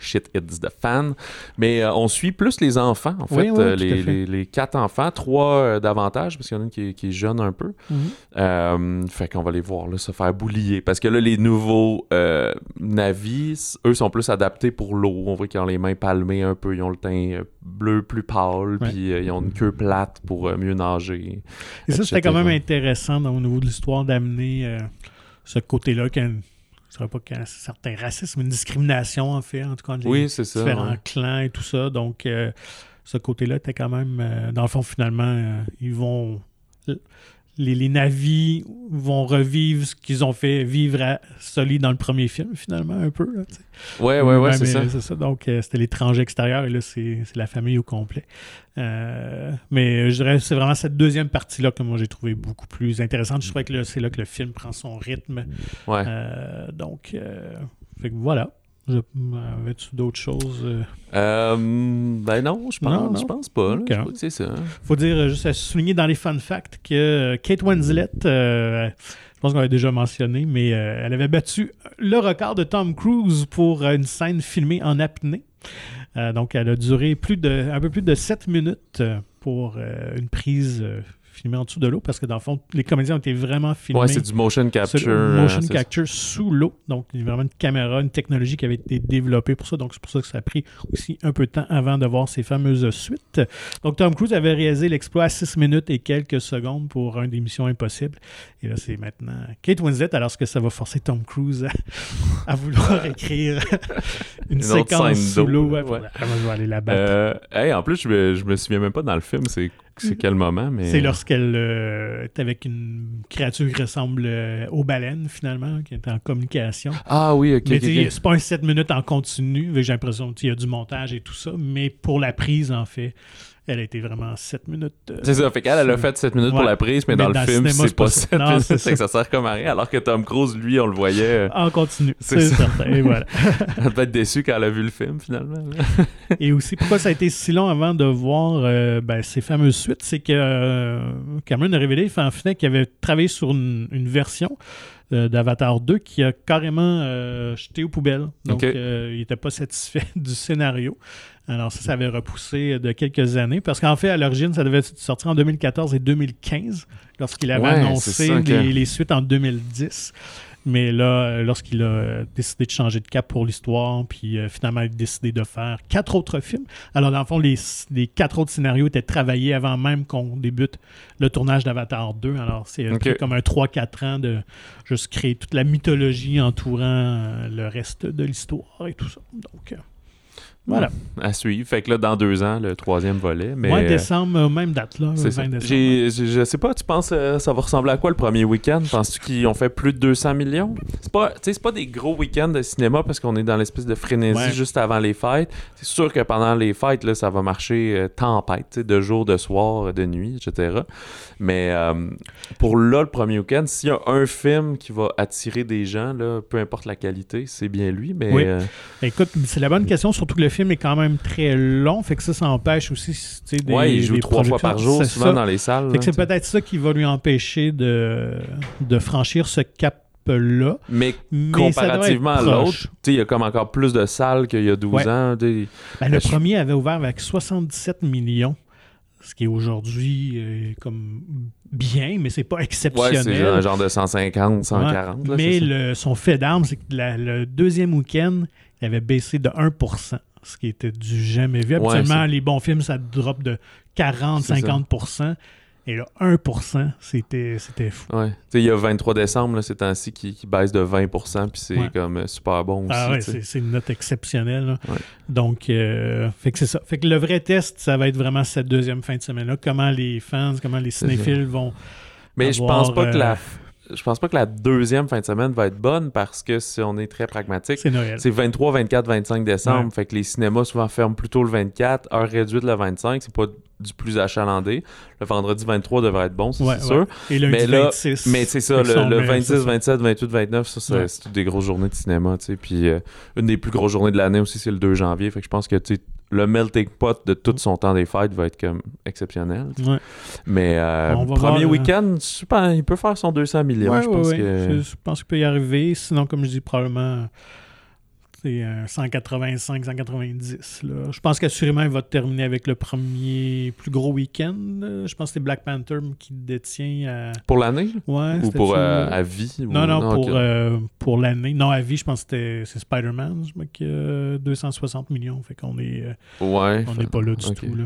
S2: shit hits the fan. Mais euh, on suit plus les enfants, en fait. Euh, les, quatre enfants, trois euh, davantage, parce qu'il y en a une qui, est jeune un peu. Mhm. fait qu'on va les voir là, se faire boulier. Parce que là, les nouveaux navis, eux, sont plus adaptés pour l'eau. On voit qu'ils ont les mains palmées un peu. Ils ont le teint bleu plus pâle, puis ils ont une queue plate pour mieux nager.
S1: Et ça, c'était quand même intéressant au niveau de l'histoire d'amener ce côté-là ne serait pas qu'un certain racisme, une discrimination en fait, en tout cas,
S2: oui, différents
S1: clans et tout ça. Donc, euh, ce côté-là était quand même. dans le fond, finalement, ils vont les, les navis vont revivre ce qu'ils ont fait vivre à Sully dans le premier film, finalement, un peu. Là,
S2: ouais, ouais, ouais, c'est ça.
S1: Donc, euh, c'était l'étranger extérieur et là, c'est la famille au complet. Euh, mais je dirais c'est vraiment cette deuxième partie-là que moi j'ai trouvé beaucoup plus intéressante. Je trouvais que c'est là que le film prend son rythme.
S2: Ouais.
S1: Euh, donc, fait que voilà. Avais-tu d'autres choses?
S2: Euh? Euh, ben non, je pense, Je pense pas. c'est ça.
S1: faut dire, euh, juste à souligner dans les fun facts que Kate Winslet, je pense qu'on l'avait déjà mentionné, mais elle avait battu le record de Tom Cruise pour une scène filmée en apnée. donc, elle a duré plus de, un peu plus de 7 minutes pour une prise filmé en dessous de l'eau parce que dans le fond, les comédiens ont été vraiment filmés.
S2: Ouais, c'est du motion capture.
S1: motion capture sous l'eau. Donc, il y a vraiment une caméra, une technologie qui avait été développée pour ça. Donc, c'est pour ça que ça a pris aussi un peu de temps avant de voir ces fameuses suites. Donc, Tom Cruise avait réalisé l'exploit à 6 minutes et quelques secondes pour un des missions impossibles. Et là, c'est maintenant Kate Winslet, alors que ça va forcer Tom Cruise à, vouloir écrire une, séquence sous l'eau. Ouais, ouais. aller la battre.
S2: Euh, en plus, je me, je me souviens même pas dans le film, c'est c'est quel moment, mais...
S1: C'est lorsqu'elle euh, est avec une créature qui ressemble euh, aux baleines, finalement, qui est en communication.
S2: Ah oui, ok. Mais
S1: c'est pas un 7 minutes en continu, j'ai l'impression qu'il y a du montage et tout ça, mais pour la prise, en fait, elle a été vraiment 7 minutes. Euh,
S2: c'est ça, fait qu'elle, elle a fait 7 minutes pour la prise, mais, dans, le film, c'est pas 7 minutes, c'est que ça. sert comme à rien, alors que Tom Cruise, lui, on le voyait...
S1: Euh, en continu, c'est certain, et voilà.
S2: elle peut être déçue quand elle a vu le film, finalement.
S1: et aussi, pourquoi ça a été si long avant de voir euh, ben, ces fameuses suites, c'est que Cameron a révélé, en final, qu'il avait travaillé sur une, version d'Avatar 2 qui a carrément jeté aux poubelles. Donc, il n'était pas satisfait du scénario. Alors ça, ça avait repoussé de quelques années parce qu'en fait, à l'origine, ça devait sortir en 2014 et 2015 lorsqu'il avait annoncé les, suites en 2010. Mais là, lorsqu'il a décidé de changer de cap pour l'histoire, puis euh, finalement, il a décidé de faire quatre autres films. Alors, dans le fond, les, quatre autres scénarios étaient travaillés avant même qu'on débute le tournage d'Avatar 2. Alors, c'est comme un 3-4 ans de juste créer toute la mythologie entourant euh, le reste de l'histoire et tout ça. Donc, euh, voilà.
S2: À suivre. Fait que là, dans deux ans, le troisième volet. Mais,
S1: Mois décembre, euh, même date, là.
S2: C'est ça. je sais pas, tu penses euh, ça va ressembler à quoi le premier week-end? Penses-tu qu'ils ont fait plus de 200 millions? C'est pas, pas des gros week-ends de cinéma parce qu'on est dans l'espèce de frénésie juste avant les fêtes. C'est sûr que pendant les fêtes, là, ça va marcher euh, tempête, de jour, de soir, de nuit, etc. Mais pour là, le premier week-end, s'il y a un film qui va attirer des gens, là, peu importe la qualité, c'est bien lui. Mais,
S1: oui. Écoute, c'est la bonne question, surtout que le film est quand même très long, fait que ça, ça empêche aussi des.
S2: Ouais, il joue trois fois par jour, souvent dans les salles.
S1: Fait que c'est peut-être ça qui va lui empêcher de, de franchir ce cap là.
S2: Mais, comparativement à l'autre, il y a comme encore plus de salles qu'il y a 12 ans. Ben,
S1: le premier avait ouvert avec 77 millions, ce qui est aujourd'hui euh, comme bien, mais c'est pas exceptionnel. Ouais, c'est
S2: un genre de 150, 140.
S1: mais le, son fait d'armes, c'est que le deuxième week-end, il avait baissé de 1% ce qui était du jamais vu. Habituellement, les bons films, ça drop de 40-50%. Et là, 1%, c'était, c'était fou.
S2: Ouais. Il y a 23 décembre, c'est ainsi qui, qui, baisse de 20%, puis c'est comme euh, super bon
S1: ah
S2: aussi.
S1: Ah ouais, c'est, une note exceptionnelle. Donc, euh, fait que c'est ça. Fait que le vrai test, ça va être vraiment cette deuxième fin de semaine-là. Comment les fans, comment les cinéphiles vont.
S2: Mais je pense pas que la euh, je pense pas que la deuxième fin de semaine va être bonne parce que si on est très pragmatique,
S1: c'est Noël.
S2: C'est 23, 24, 25 décembre. Fait que les cinémas souvent ferment plutôt le 24, heure réduite le 25. C'est pas du plus achalandé. Le vendredi 23 devrait être bon, c'est sûr.
S1: Et le mais 26.
S2: Mais c'est ça, le, 26, 27, 28, 29, ça, c'est toutes des grosses journées de cinéma. Puis euh, une des plus grosses journées de l'année aussi, c'est le 2 janvier. Fait que je pense que le melting pot de tout son temps des fêtes va être comme exceptionnel. Mais euh, premier week-end, il peut faire son 200 millions. je, pense que...
S1: je pense qu'il peut y arriver. Sinon, comme je dis, probablement c'est 185, 190. Là. Je pense qu'assurément, il va terminer avec le premier plus gros week-end. Je pense que c'est Black Panther qui détient.
S2: Pour l'année
S1: ouais,
S2: Ou pour euh, à vie
S1: Non, non, pour, euh, pour l'année. Non, à vie, je pense que c'est Spider-Man qui a 260 millions. Fait qu'on est. Euh,
S2: ouais.
S1: On n'est pas là du tout. Là.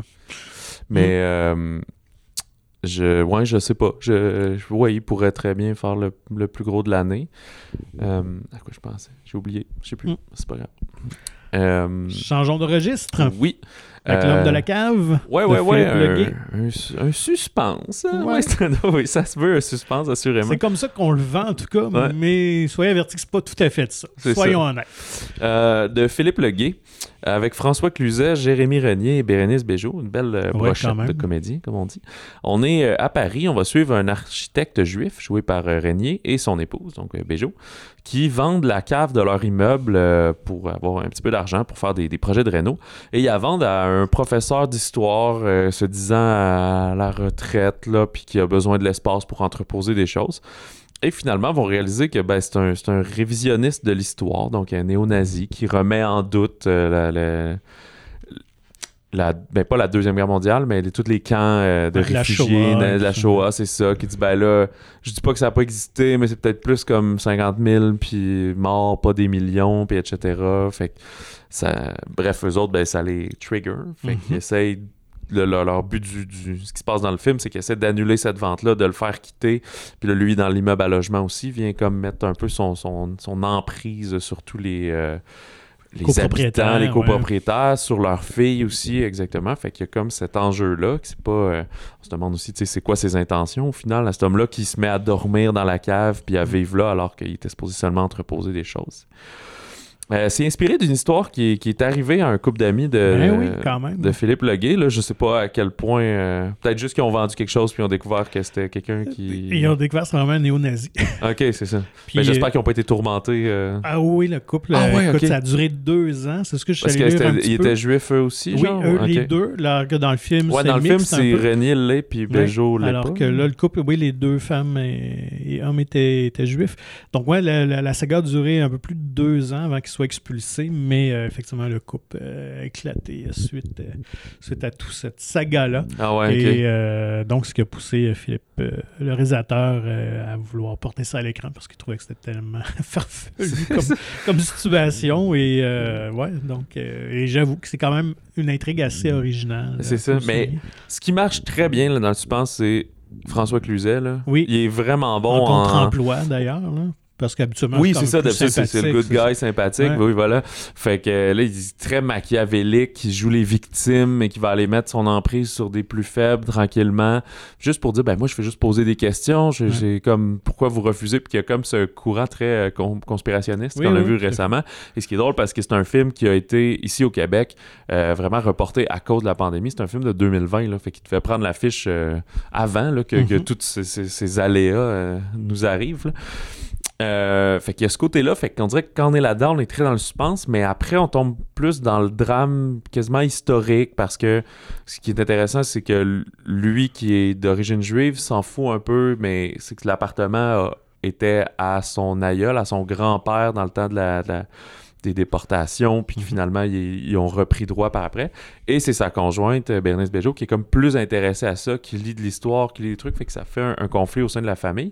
S2: Mais. Mm. Je, ouais, je sais pas. Je, ouais, il pourrait très bien faire le, plus gros de l'année. Euh, à quoi je pensais? J'ai oublié. Je sais plus. Mm. C'est pas grave.
S1: Euh, Changeons de registre.
S2: Oui.
S1: Avec l'homme de la cave?
S2: Ouais, ouais, ouais. Un, suspense. Hein? Ouais. oui, ça se veut, un suspense, assurément.
S1: C'est comme ça qu'on le vend, en tout cas. Mais soyez avertis que c'est pas tout à fait ça. Soyons honnêtes.
S2: Euh, de Philippe Leguet, avec François Cluzet, Jérémy Renier et Bérénice Béjot. Une belle euh, brochette de comédie, comme on dit. On est euh, à Paris. On va suivre un architecte juif, joué par Renier, et son épouse, donc Béjot, qui vendent la cave de leur immeuble pour avoir un petit peu d'argent pour faire des, projets de réno. Et ils la vendent à un professeur d'histoire se disant à la retraite, là, puis qui a besoin de l'espace pour entreposer des choses. Et finalement, vont réaliser que ben, c'est un, un, révisionniste de l'histoire, donc un néo-nazi qui remet en doute euh, la, ben, pas la Deuxième Guerre mondiale, mais tous les camps euh, de réfugiés, de la Shoah, c'est ça, qui dit, ben là, je dis pas que ça n'a pas existé, mais c'est peut-être plus comme 50 000, puis morts, pas des millions, puis etc. Fait que ça, bref, eux autres, ben, ça les trigger. Fait qu'ils mm-hmm. essayent leur, but du, ce qui se passe dans le film, c'est qu'il essaie d'annuler cette vente-là, de le faire quitter. Puis là, lui, dans l'immeuble à logement aussi, vient comme mettre un peu son, son, emprise sur tous les, euh, les habitants, les copropriétaires, sur leurs filles aussi, exactement. Fait qu'il y a comme cet enjeu-là, que c'est pas... Euh, on se demande aussi, tu sais, c'est quoi ses intentions au final, à cet homme-là qui se met à dormir dans la cave puis à mm. vivre là alors qu'il était supposé seulement entreposer des choses. Euh, c'est inspiré d'une histoire qui, qui, est arrivée à un couple d'amis de,
S1: ben
S2: de Philippe Leguet. Là. Je sais pas à quel point. Euh, peut-être juste qu'ils ont vendu quelque chose puis ils ont découvert que c'était quelqu'un qui.
S1: Ils ont découvert que c'était vraiment un néo-nazi.
S2: ok, c'est ça. Mais j'espère qu'ils n'ont pas été tourmentés. Euh.
S1: Ah oui, le couple. Ah, écoute, ça a duré deux ans. C'est ce que je allé
S2: Parce qu'ils étaient juifs eux aussi.
S1: Oui, eux, les deux. Là, dans le film,
S2: ouais, dans le film, c'est René Lé puis Bejo
S1: ouais, Alors que là, le couple, oui, les deux femmes et, hommes étaient, étaient, juifs. Donc, ouais, la, la, la saga a duré un peu plus de deux ans avant qu'ils soient expulsés mais euh, effectivement, le couple euh, a éclaté suite, euh, suite à toute cette saga-là.
S2: Ah ouais,
S1: Et donc, ce qui a poussé Philippe, le réalisateur, à vouloir porter ça à l'écran parce qu'il trouvait que c'était tellement farfelu comme, situation. Et ouais, donc, et j'avoue que c'est quand même une intrigue assez originale.
S2: C'est ça, mais ce qui marche très bien là, dans le suspense, c'est François Cluzet. Là.
S1: Oui.
S2: Il est vraiment bon
S1: en contre-emploi, d'ailleurs. Parce qu'habituellement,
S2: oui, c'est ça, c'est le good guy sympathique. Oui, voilà. Fait que là, il est très machiavélique, qui joue les victimes et qui va aller mettre son emprise sur des plus faibles tranquillement, juste pour dire, ben moi, je fais juste poser des questions. J'ai comme, pourquoi vous refusez? Puis qu'il y a comme ce courant très euh, conspirationniste qu'on a vu récemment. Et ce qui est drôle, parce que c'est un film qui a été, ici au Québec, euh, vraiment reporté à cause de la pandémie. C'est un film de 2020, là, fait qu'il te fait prendre l'affiche euh, avant là, que, que mm-hmm. tous ces, ces, aléas nous arrivent. Là. Euh, fait qu'il y a ce côté-là, fait qu'on dirait que on est là-dedans, on est très dans le suspense, mais après, on tombe plus dans le drame quasiment historique parce que ce qui est intéressant, c'est que lui qui est d'origine juive s'en fout un peu, mais c'est que l'appartement était à son aïeul, à son grand-père dans le temps de la, des déportations, puis mhm. finalement, ils, ont repris droit par après. Et c'est sa conjointe, Bernice Bejo, qui est comme plus intéressée à ça, qui lit de l'histoire, qui lit des trucs, fait que ça fait un conflit au sein de la famille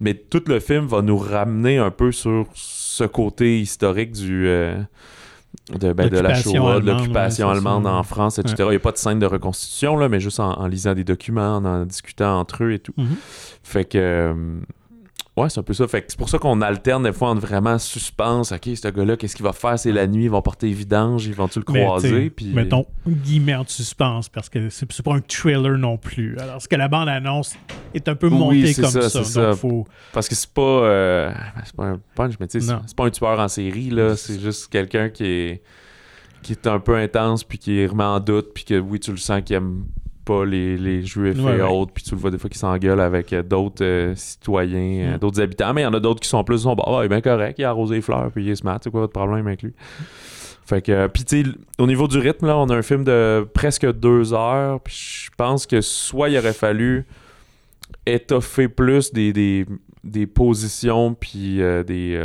S2: mais tout le film va nous ramener un peu sur ce côté historique du euh, de, ben, de, la Shoah, de l'occupation allemande en France, etc. Il n'y a pas de scène de reconstitution, là, mais juste en, lisant des documents, en, discutant entre eux et tout. Mm-hmm. Fait que euh, Ouais, c'est un peu ça. Fait c'est pour ça qu'on alterne des fois entre vraiment suspense. OK, ce gars-là, qu'est-ce qu'il va faire? C'est la nuit, ils vont porter vidange, ils vont-tu le croiser? Puis...
S1: Mettons, guillemets en suspense, parce que c'est, pas un thriller non plus. Alors, ce que la bande-annonce est un peu montée comme ça. ça. Faut...
S2: Parce que c'est pas, euh, c'est pas un punch, mais tu sais, c'est, pas un tueur en série, là. C'est juste quelqu'un qui est qui est un peu intense, puis qui remet en doute, puis que oui, tu le sens qu'il aime pas les, les juifs et autres, puis tu le vois des fois qui s'engueulent avec euh, d'autres euh, citoyens, euh, mm. d'autres habitants, mais il y en a d'autres qui sont plus, sont, bah, il est bien correct, il a arrosé les fleurs, puis il est smart, c'est quoi votre problème avec lui? Fait que, puis tu au niveau du rythme, là, on a un film de presque deux heures, puis je pense que soit il aurait fallu étoffer plus des, des, des positions, puis des,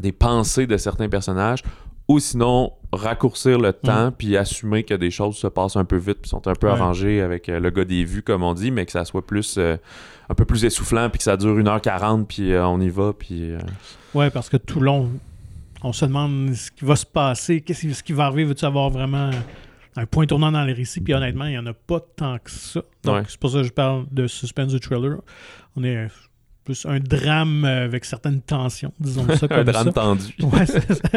S2: des pensées de certains personnages, ou sinon raccourcir le temps mm. puis assumer que des choses se passent un peu vite puis sont un peu arrangées avec euh, le gars des vues comme on dit mais que ça soit plus euh, un peu plus essoufflant puis que ça dure 1h40 puis euh, on y va puis
S1: ouais parce que tout long on se demande ce qui va se passer qu'est-ce ce qui va arriver veux-tu avoir vraiment un point tournant dans les récits puis honnêtement il n'y en a pas tant que ça. Donc c'est pour ça que je parle de suspense du trailer. On est plus un drame euh, avec certaines tensions, disons ça comme
S2: un drame tendu.
S1: ouais, c'est ça.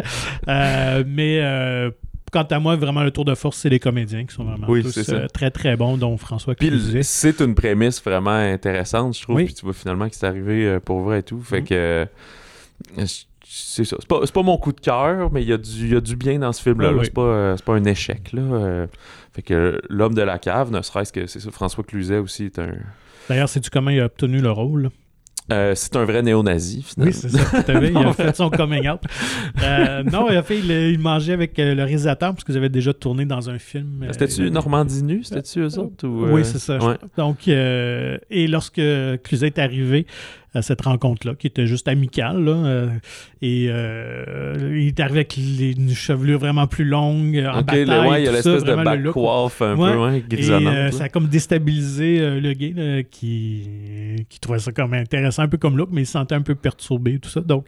S1: Euh, mais euh, quant à moi, vraiment, le tour de force, c'est les comédiens qui sont vraiment tous, euh, très, très bons, dont François
S2: Cluzet. c'est une prémisse vraiment intéressante, je trouve. Puis tu vois finalement que c'est arrivé pour vrai et tout. Fait mm. que c'est ça. C'est pas, pas, mon coup de cœur, mais il y, a du, y a du bien dans ce film-là. C'est pas, pas, un échec. Là. fait que L'homme de la cave, ne serait-ce que c'est ça, François Cluzet aussi est un.
S1: D'ailleurs, sais-tu comment il a obtenu le rôle?
S2: Euh, c'est un vrai néo-nazi, finalement.
S1: Oui, c'est ça. Il a fait son coming out. Euh, non, il a fait, il, mangeait avec euh, le réalisateur parce qu'ils avaient déjà tourné dans un film.
S2: C'était-tu Normandie nu? C'était-tu eux autres?
S1: Oui, c'est ça. Donc, et lorsque Cluzet est arrivé, à cette rencontre-là, qui était juste amicale. Là, euh, et euh, il est arrivé avec les, une chevelure vraiment plus longue, en
S2: okay, bataille. Le, ouais, il y a l'espèce de back coiffe un peu.
S1: Et euh, ça a comme déstabilisé le gay qui, qui trouvait ça comme intéressant, un peu comme look, mais il se sentait un peu perturbé, tout ça. Donc,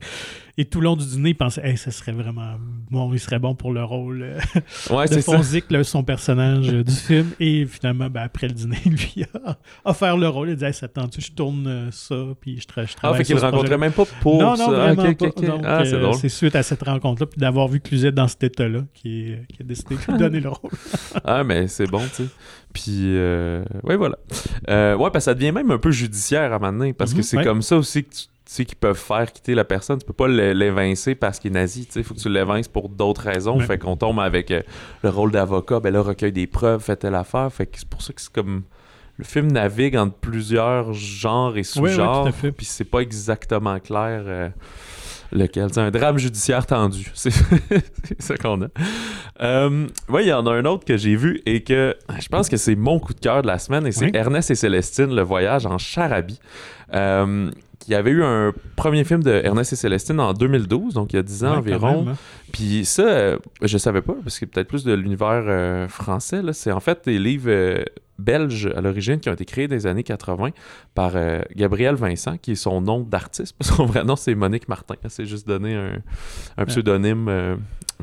S1: et tout le long du dîner, il pensait, hey, ça serait vraiment bon, il serait bon pour le rôle euh, ouais, de Fonzic, son personnage euh, du film. Et finalement, ben, après le dîner, lui a offert le rôle. Il dit, hey, ça tente, je tourne euh, ça, puis je, tra je travaille.
S2: Ah, fait qu'il le rencontrait même pas pour
S1: non,
S2: ça.
S1: Non, vraiment pas. ah, c'est suite à cette rencontre-là, puis d'avoir vu Cluzet dans cet état-là, qui, qui, a décidé de lui donner le rôle.
S2: ah, mais c'est bon, tu sais. Puis, ouais, voilà. ouais, parce que ça devient même un peu judiciaire à maintenant, parce que mhm, c'est comme ça aussi que tu sais, qui peuvent faire quitter la personne. Tu peux pas l'évincer parce qu'il est nazi. Il faut que tu l'évinces pour d'autres raisons. Fait qu'on tombe avec euh, le rôle d'avocat. Ben là, recueil des preuves, fait telle affaire. Fait que c'est pour ça que c'est comme. Le film navigue entre plusieurs genres et sous-genres. puis c'est pas exactement clair. Euh, lequel. C'est un drame judiciaire tendu. C'est ça qu'on a. Euh, il y en a un autre que j'ai vu et que je pense que c'est mon coup de cœur de la semaine et c'est Ernest et Célestine, le voyage en Charabie. Euh, il y avait eu un premier film de Ernest et Célestine en 2012, donc il y a 10 ans environ. Hein. Puis ça, euh, je savais pas, parce que peut-être plus de l'univers euh, français. C'est en fait des livres euh, belges à l'origine qui ont été créés dans les années 80 par Gabriel Vincent, qui est son nom d'artiste. Son vrai nom, c'est Monique Martin. Elle s'est juste donné un, pseudonyme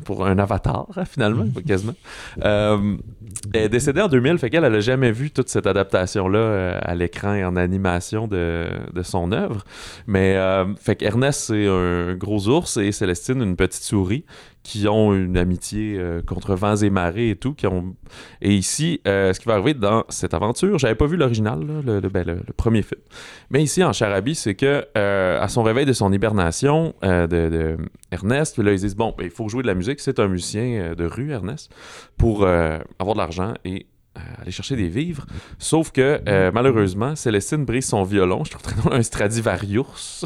S2: pour un avatar, finalement, quasiment. elle est décédée en 2000, fait qu'elle n'a jamais vu toute cette adaptation-là à l'écran et en animation de, de son œuvre. Mais, fait qu'Ernest, c'est un gros ours et Célestine, une petite souris qui ont une amitié euh, contre vents et marées et tout. Qui ont... Et ici, euh, ce qui va arriver dans cette aventure, j'avais pas vu l'original, ben, le, le, premier film. Mais ici, en Charabie, c'est que euh, à son réveil de son hibernation de, Ernest, là, ils disent Bon, ben, il faut jouer de la musique. C'est un musicien de rue, Ernest, pour avoir de l'argent et aller chercher des vivres. Sauf que, euh, malheureusement, Célestine brise son violon. Je trouve très drôle, un Stradivarius.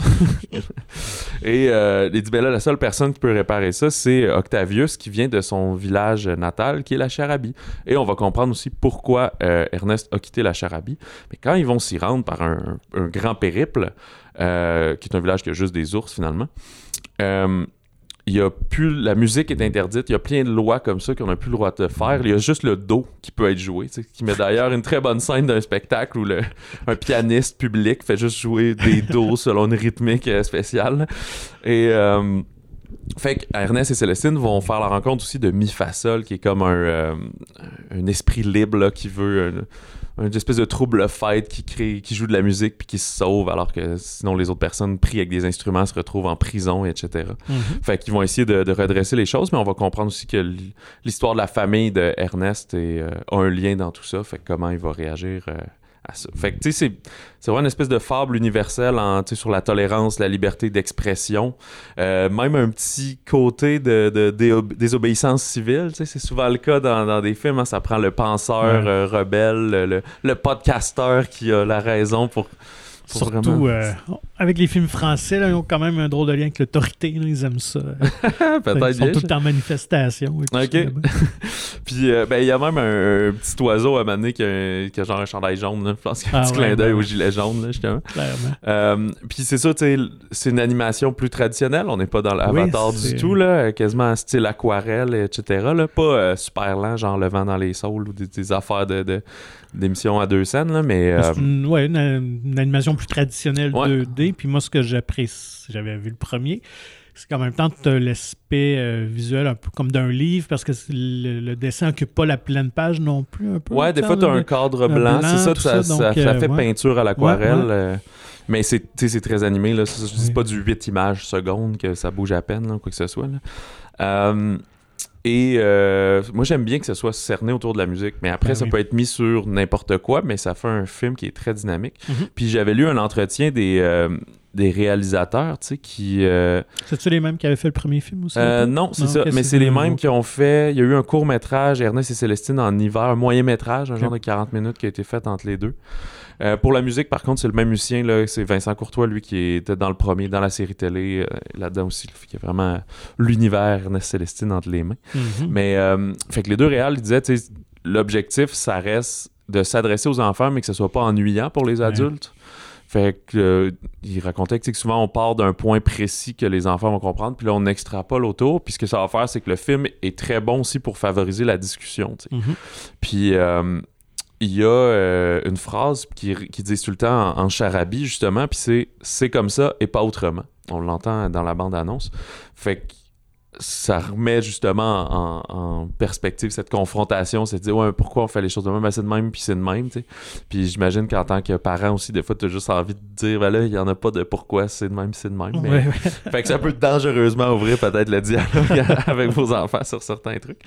S2: Et euh, il dit, ben là, la seule personne qui peut réparer ça, c'est Octavius, qui vient de son village natal, qui est la Charabie. Et on va comprendre aussi pourquoi Ernest a quitté la Charabie. Mais quand ils vont s'y rendre par un, un grand périple, qui est un village qui a juste des ours, finalement, il y a plus la musique est interdite, il y a plein de lois comme ça qu'on n'a plus le droit de faire. Il y a juste le dos qui peut être joué, qui met d'ailleurs une très bonne scène d'un spectacle où le, un pianiste public fait juste jouer des dos selon une rythmique euh, spéciale. Et euh, fait que Ernest et Célestine vont faire la rencontre aussi de Mi Fa Sol, qui est comme un, euh, un esprit libre qui veut une espèce de trouble fight qui crée, qui joue de la musique puis qui se sauve alors que sinon les autres personnes pris avec des instruments se retrouvent en prison, etc. Mhm. Fait qu'ils vont essayer de, redresser les choses, mais on va comprendre aussi que l'histoire de la famille de Ernest est, euh, a un lien dans tout ça. Fait comment il va réagir euh, fait que, tu sais, c'est vraiment une espèce de fable universelle en, sur la tolérance, la liberté d'expression. Euh, même un petit côté de, désobéissance civile, tu sais, c'est souvent le cas dans, des films. Hein. ça prend le penseur euh, rebelle, le, le, podcasteur qui a la raison pour
S1: Surtout euh, avec les films français, ils ont quand même un drôle de lien avec l'autorité. Ils aiment ça. Peut-être Ils sont tout le temps en manifestation.
S2: OK. Puis euh, ben, il y a même un, petit oiseau à donné qui a, qui a genre un chandail jaune. Je pense qu'il y a un ah petit clin d'œil au gilet jaune, là, justement.
S1: Clairement.
S2: Euh, puis c'est ça, c'est une animation plus traditionnelle. On n'est pas dans l'avatar du tout, là, quasiment style aquarelle, etc. Là. Pas super lent, genre le vent dans les saules ou des, affaires de d'émissions à deux scènes, là, mais...
S1: Une, ouais, une, animation plus traditionnelle 2D, puis moi, ce que j'apprécie, j'avais vu le premier, c'est qu'en même temps, tu as l'aspect euh, visuel un peu comme d'un livre, parce que le, dessin n'occupe pas la pleine page non plus, un peu.
S2: Ouais, des fois, tu as un cadre blanc, c'est ça, ça, ça, euh, fait peinture à l'aquarelle. mais c'est très animé, là. C'est pas du 8 images secondes que ça bouge à peine, quoi que ce soit. Là. Et euh, moi, j'aime bien que ce soit cerné autour de la musique. Mais après, ben ça peut être mis sur n'importe quoi, mais ça fait un film qui est très dynamique. Mhm. Puis j'avais lu un entretien des, euh, des réalisateurs, tu sais, qui... Euh,
S1: C'est-tu les mêmes qui avaient fait le premier film aussi?
S2: non, c'est ça. Mais c'est les mêmes qui ont fait... Il y a eu un court-métrage, Ernest et Célestine, en hiver, un moyen-métrage, un genre de 40 minutes qui a été fait entre les deux. Euh, pour la musique, par contre, c'est le même musicien, là, c'est Vincent Courtois, lui, qui était dans le premier, dans la série télé, euh, là-dedans aussi, qui a vraiment l'univers Ernest Célestine entre les mains. Mm-hmm. Mais, euh, fait que les deux réals, ils disaient, l'objectif, ça reste de s'adresser aux enfants, mais que ce soit pas ennuyant pour les adultes. Fait que il racontait que souvent on part d'un point précis que les enfants vont comprendre, puis là on extrapole autour. Puis ce que ça va faire, c'est que le film est très bon aussi pour favoriser la discussion. Mm-hmm. Puis il y a euh, une phrase qui, qui dit tout le temps en, charabie, justement, puis c'est « c'est comme ça et pas autrement ». On l'entend dans la bande-annonce. Fait que ça remet justement en, perspective cette confrontation, c'est de dire ouais, pourquoi on fait les choses de même, ben, c'est de même, puis c'est de même, tu sais. Puis j'imagine qu'en tant que parent aussi, des fois, tu as juste envie de dire, ben là, il n'y en a pas de pourquoi c'est de même, c'est de même. Mais... fait que ça peut dangereusement ouvrir peut-être le dialogue avec vos enfants sur certains trucs.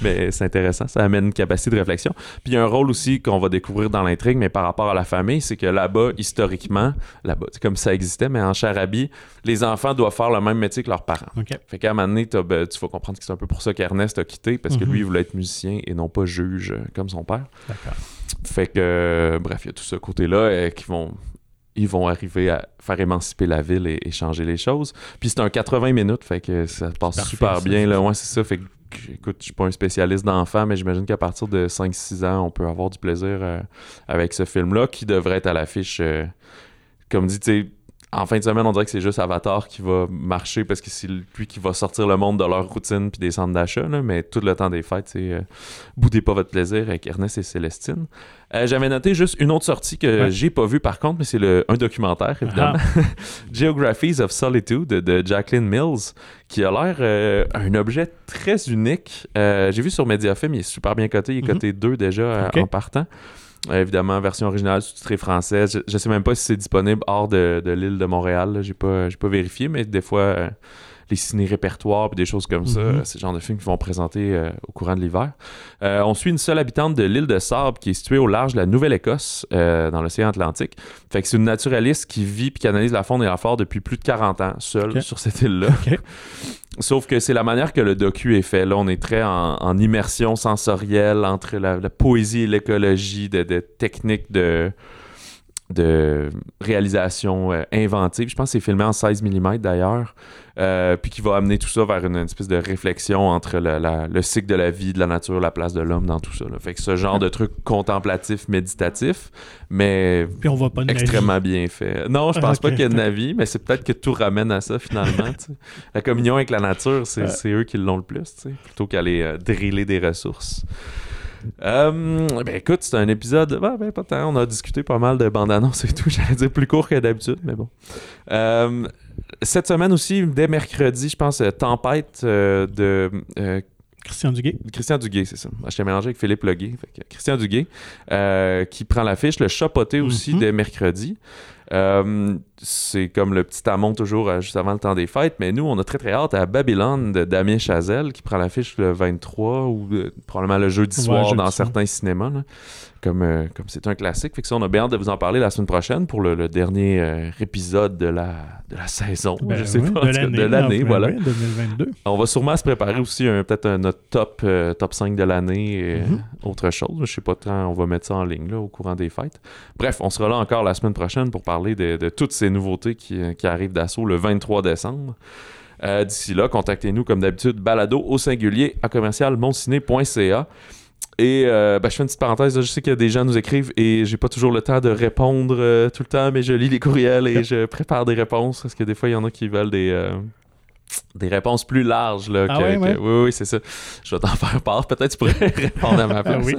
S2: Mais c'est intéressant, ça amène une capacité de réflexion. Puis il y a un rôle aussi qu'on va découvrir dans l'intrigue, mais par rapport à la famille, c'est que là-bas, historiquement, là-bas, c'est comme ça existait, mais en Charabie, les enfants doivent faire le même métier que leurs parents. Fait qu'à un moment donné, ben, tu vas comprendre que c'est un peu pour ça qu'Ernest a quitté, parce que lui, il mhm. voulait être musicien et non pas juge euh, comme son père. D'accord. Fait que, euh, bref, il y a tout ce côté-là euh, qui vont ils vont arriver à faire émanciper la ville et, changer les choses. Puis c'est un 80 minutes, fait que ça passe super bien. Là. Ouais, c'est ça. Fait que, écoute, je suis pas un spécialiste d'enfants, mais j'imagine qu'à partir de 5-6 ans, on peut avoir du plaisir avec ce film-là, qui devrait être à l'affiche, comme dit, tu sais en fin de semaine, on dirait que c'est juste Avatar qui va marcher parce que c'est lui qui va sortir le monde de leur routine puis des centres d'achat. Mais tout le temps des fêtes, c'est euh, boudez pas votre plaisir avec Ernest et Célestine. Euh, j'avais noté juste une autre sortie que j'ai pas vue par contre, mais c'est un documentaire évidemment. Ah. Geographies of Solitude de, Jacqueline Mills, qui a l'air euh, un objet très unique. j'ai vu sur Mediafilm, il est super bien coté, il est mhm. coté 2 déjà en partant. Euh, évidemment, version originale sous-titrée française. Je, ne sais même pas si c'est disponible hors de, l'île de Montréal. J'ai pas, pas vérifié, mais des fois, euh, les ciné-répertoires et des choses comme ça, mhm. c'est le genre de films qui vont présenter euh, au courant de l'hiver. on suit une seule habitante de l'île de Sable qui est située au large de la Nouvelle-Écosse, dans l'océan Atlantique. Fait que c'est une naturaliste qui vit et qui analyse la faune et la flore depuis plus de 40 ans, seule sur cette île-là. Sauf que c'est la manière que le docu est fait. Là, on est très en, immersion sensorielle entre la, poésie et l'écologie, de, de techniques de, de réalisation euh, inventive. Je pense que c'est filmé en 16 mm d'ailleurs. Euh, puis qui va amener tout ça vers une, espèce de réflexion entre le cycle de la vie, de la nature, la place de l'homme dans tout ça. Fait que ce genre de truc contemplatif, méditatif, mais extrêmement bien fait. Non, je pense pas qu'il y ait de navire, mais c'est peut-être que tout ramène à ça finalement. la communion avec la nature, c'est eux qui l'ont le plus, plutôt qu'aller euh, driller des ressources. Euh, ben écoute, c'est un épisode. Ben, ben, pas tant. On a discuté pas mal de bandes annonces et tout. J'allais dire plus court que d'habitude, mais bon. Euh, cette semaine aussi, dès mercredi, je pense, euh, Tempête de.
S1: Christian Duguay.
S2: Christian Duguay, c'est ça. Je t'ai mélangé avec Philippe Leguay. Christian Duguay, qui prend l'affiche. Le chapoté aussi, mm-hmm. dès mercredi. C'est comme le petit amont toujours euh, juste avant le temps des fêtes, mais nous, on a très très hâte à Babylone de Damien Chazelle qui prend l'affiche le 23 ou euh, probablement le jeudi soir dans certains cinémas comme euh, comme c'est un classique. Fait que ça, on a bien hâte de vous en parler la semaine prochaine pour le, dernier épisode de la, de la saison.
S1: Ben je sais pas, de l'année, voilà. 2022.
S2: On va sûrement se préparer aussi peut-être notre top, top 5 de l'année et mhm. autre chose. Je sais pas tant, on va mettre ça en ligne là, au courant des fêtes. Bref, on sera là encore la semaine prochaine pour parler de, toutes ces nouveautés qui, qui arrivent d'assaut le 23 décembre. D'ici là, contactez-nous comme d'habitude, balado au singulier à commercial et euh, ben, je fais une petite parenthèse, je sais qu'il y a des gens qui nous écrivent et j'ai pas toujours le temps de répondre euh, tout le temps, mais je lis les courriels et je prépare des réponses parce que des fois il y en a qui veulent des, euh, des réponses plus larges. Là, ah oui, oui, c'est ça. Je vais t'en faire part. Peut-être tu pourrais répondre à ma ah place. oui,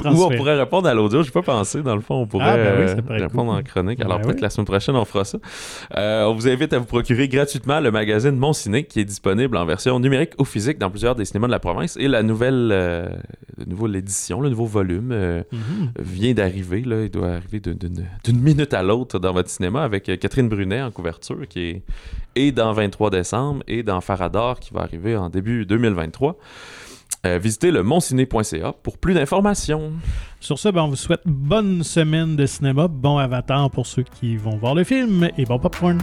S2: pas Ou on pourrait répondre à l'audio. Je pas pensé. Dans le fond, on pourrait ah, ben euh, répondre en chronique. Alors ben peut-être la semaine prochaine, on fera ça. Euh, on vous invite à vous procurer gratuitement le magazine Mon Ciné qui est disponible en version numérique ou physique dans plusieurs des cinémas de la province. Et la nouvelle, euh, édition, le nouveau volume mhm. vient d'arriver. Il doit arriver d'une minute à l'autre dans votre cinéma avec Catherine Brunet en couverture qui est et dans 23 décembre et dans Farador qui va arriver en début 2023. Euh, visitez le monciné.ca pour plus d'informations.
S1: Sur ce, ben, on vous souhaite bonne semaine de cinéma, bon avatar pour ceux qui vont voir le film et bon popcorn.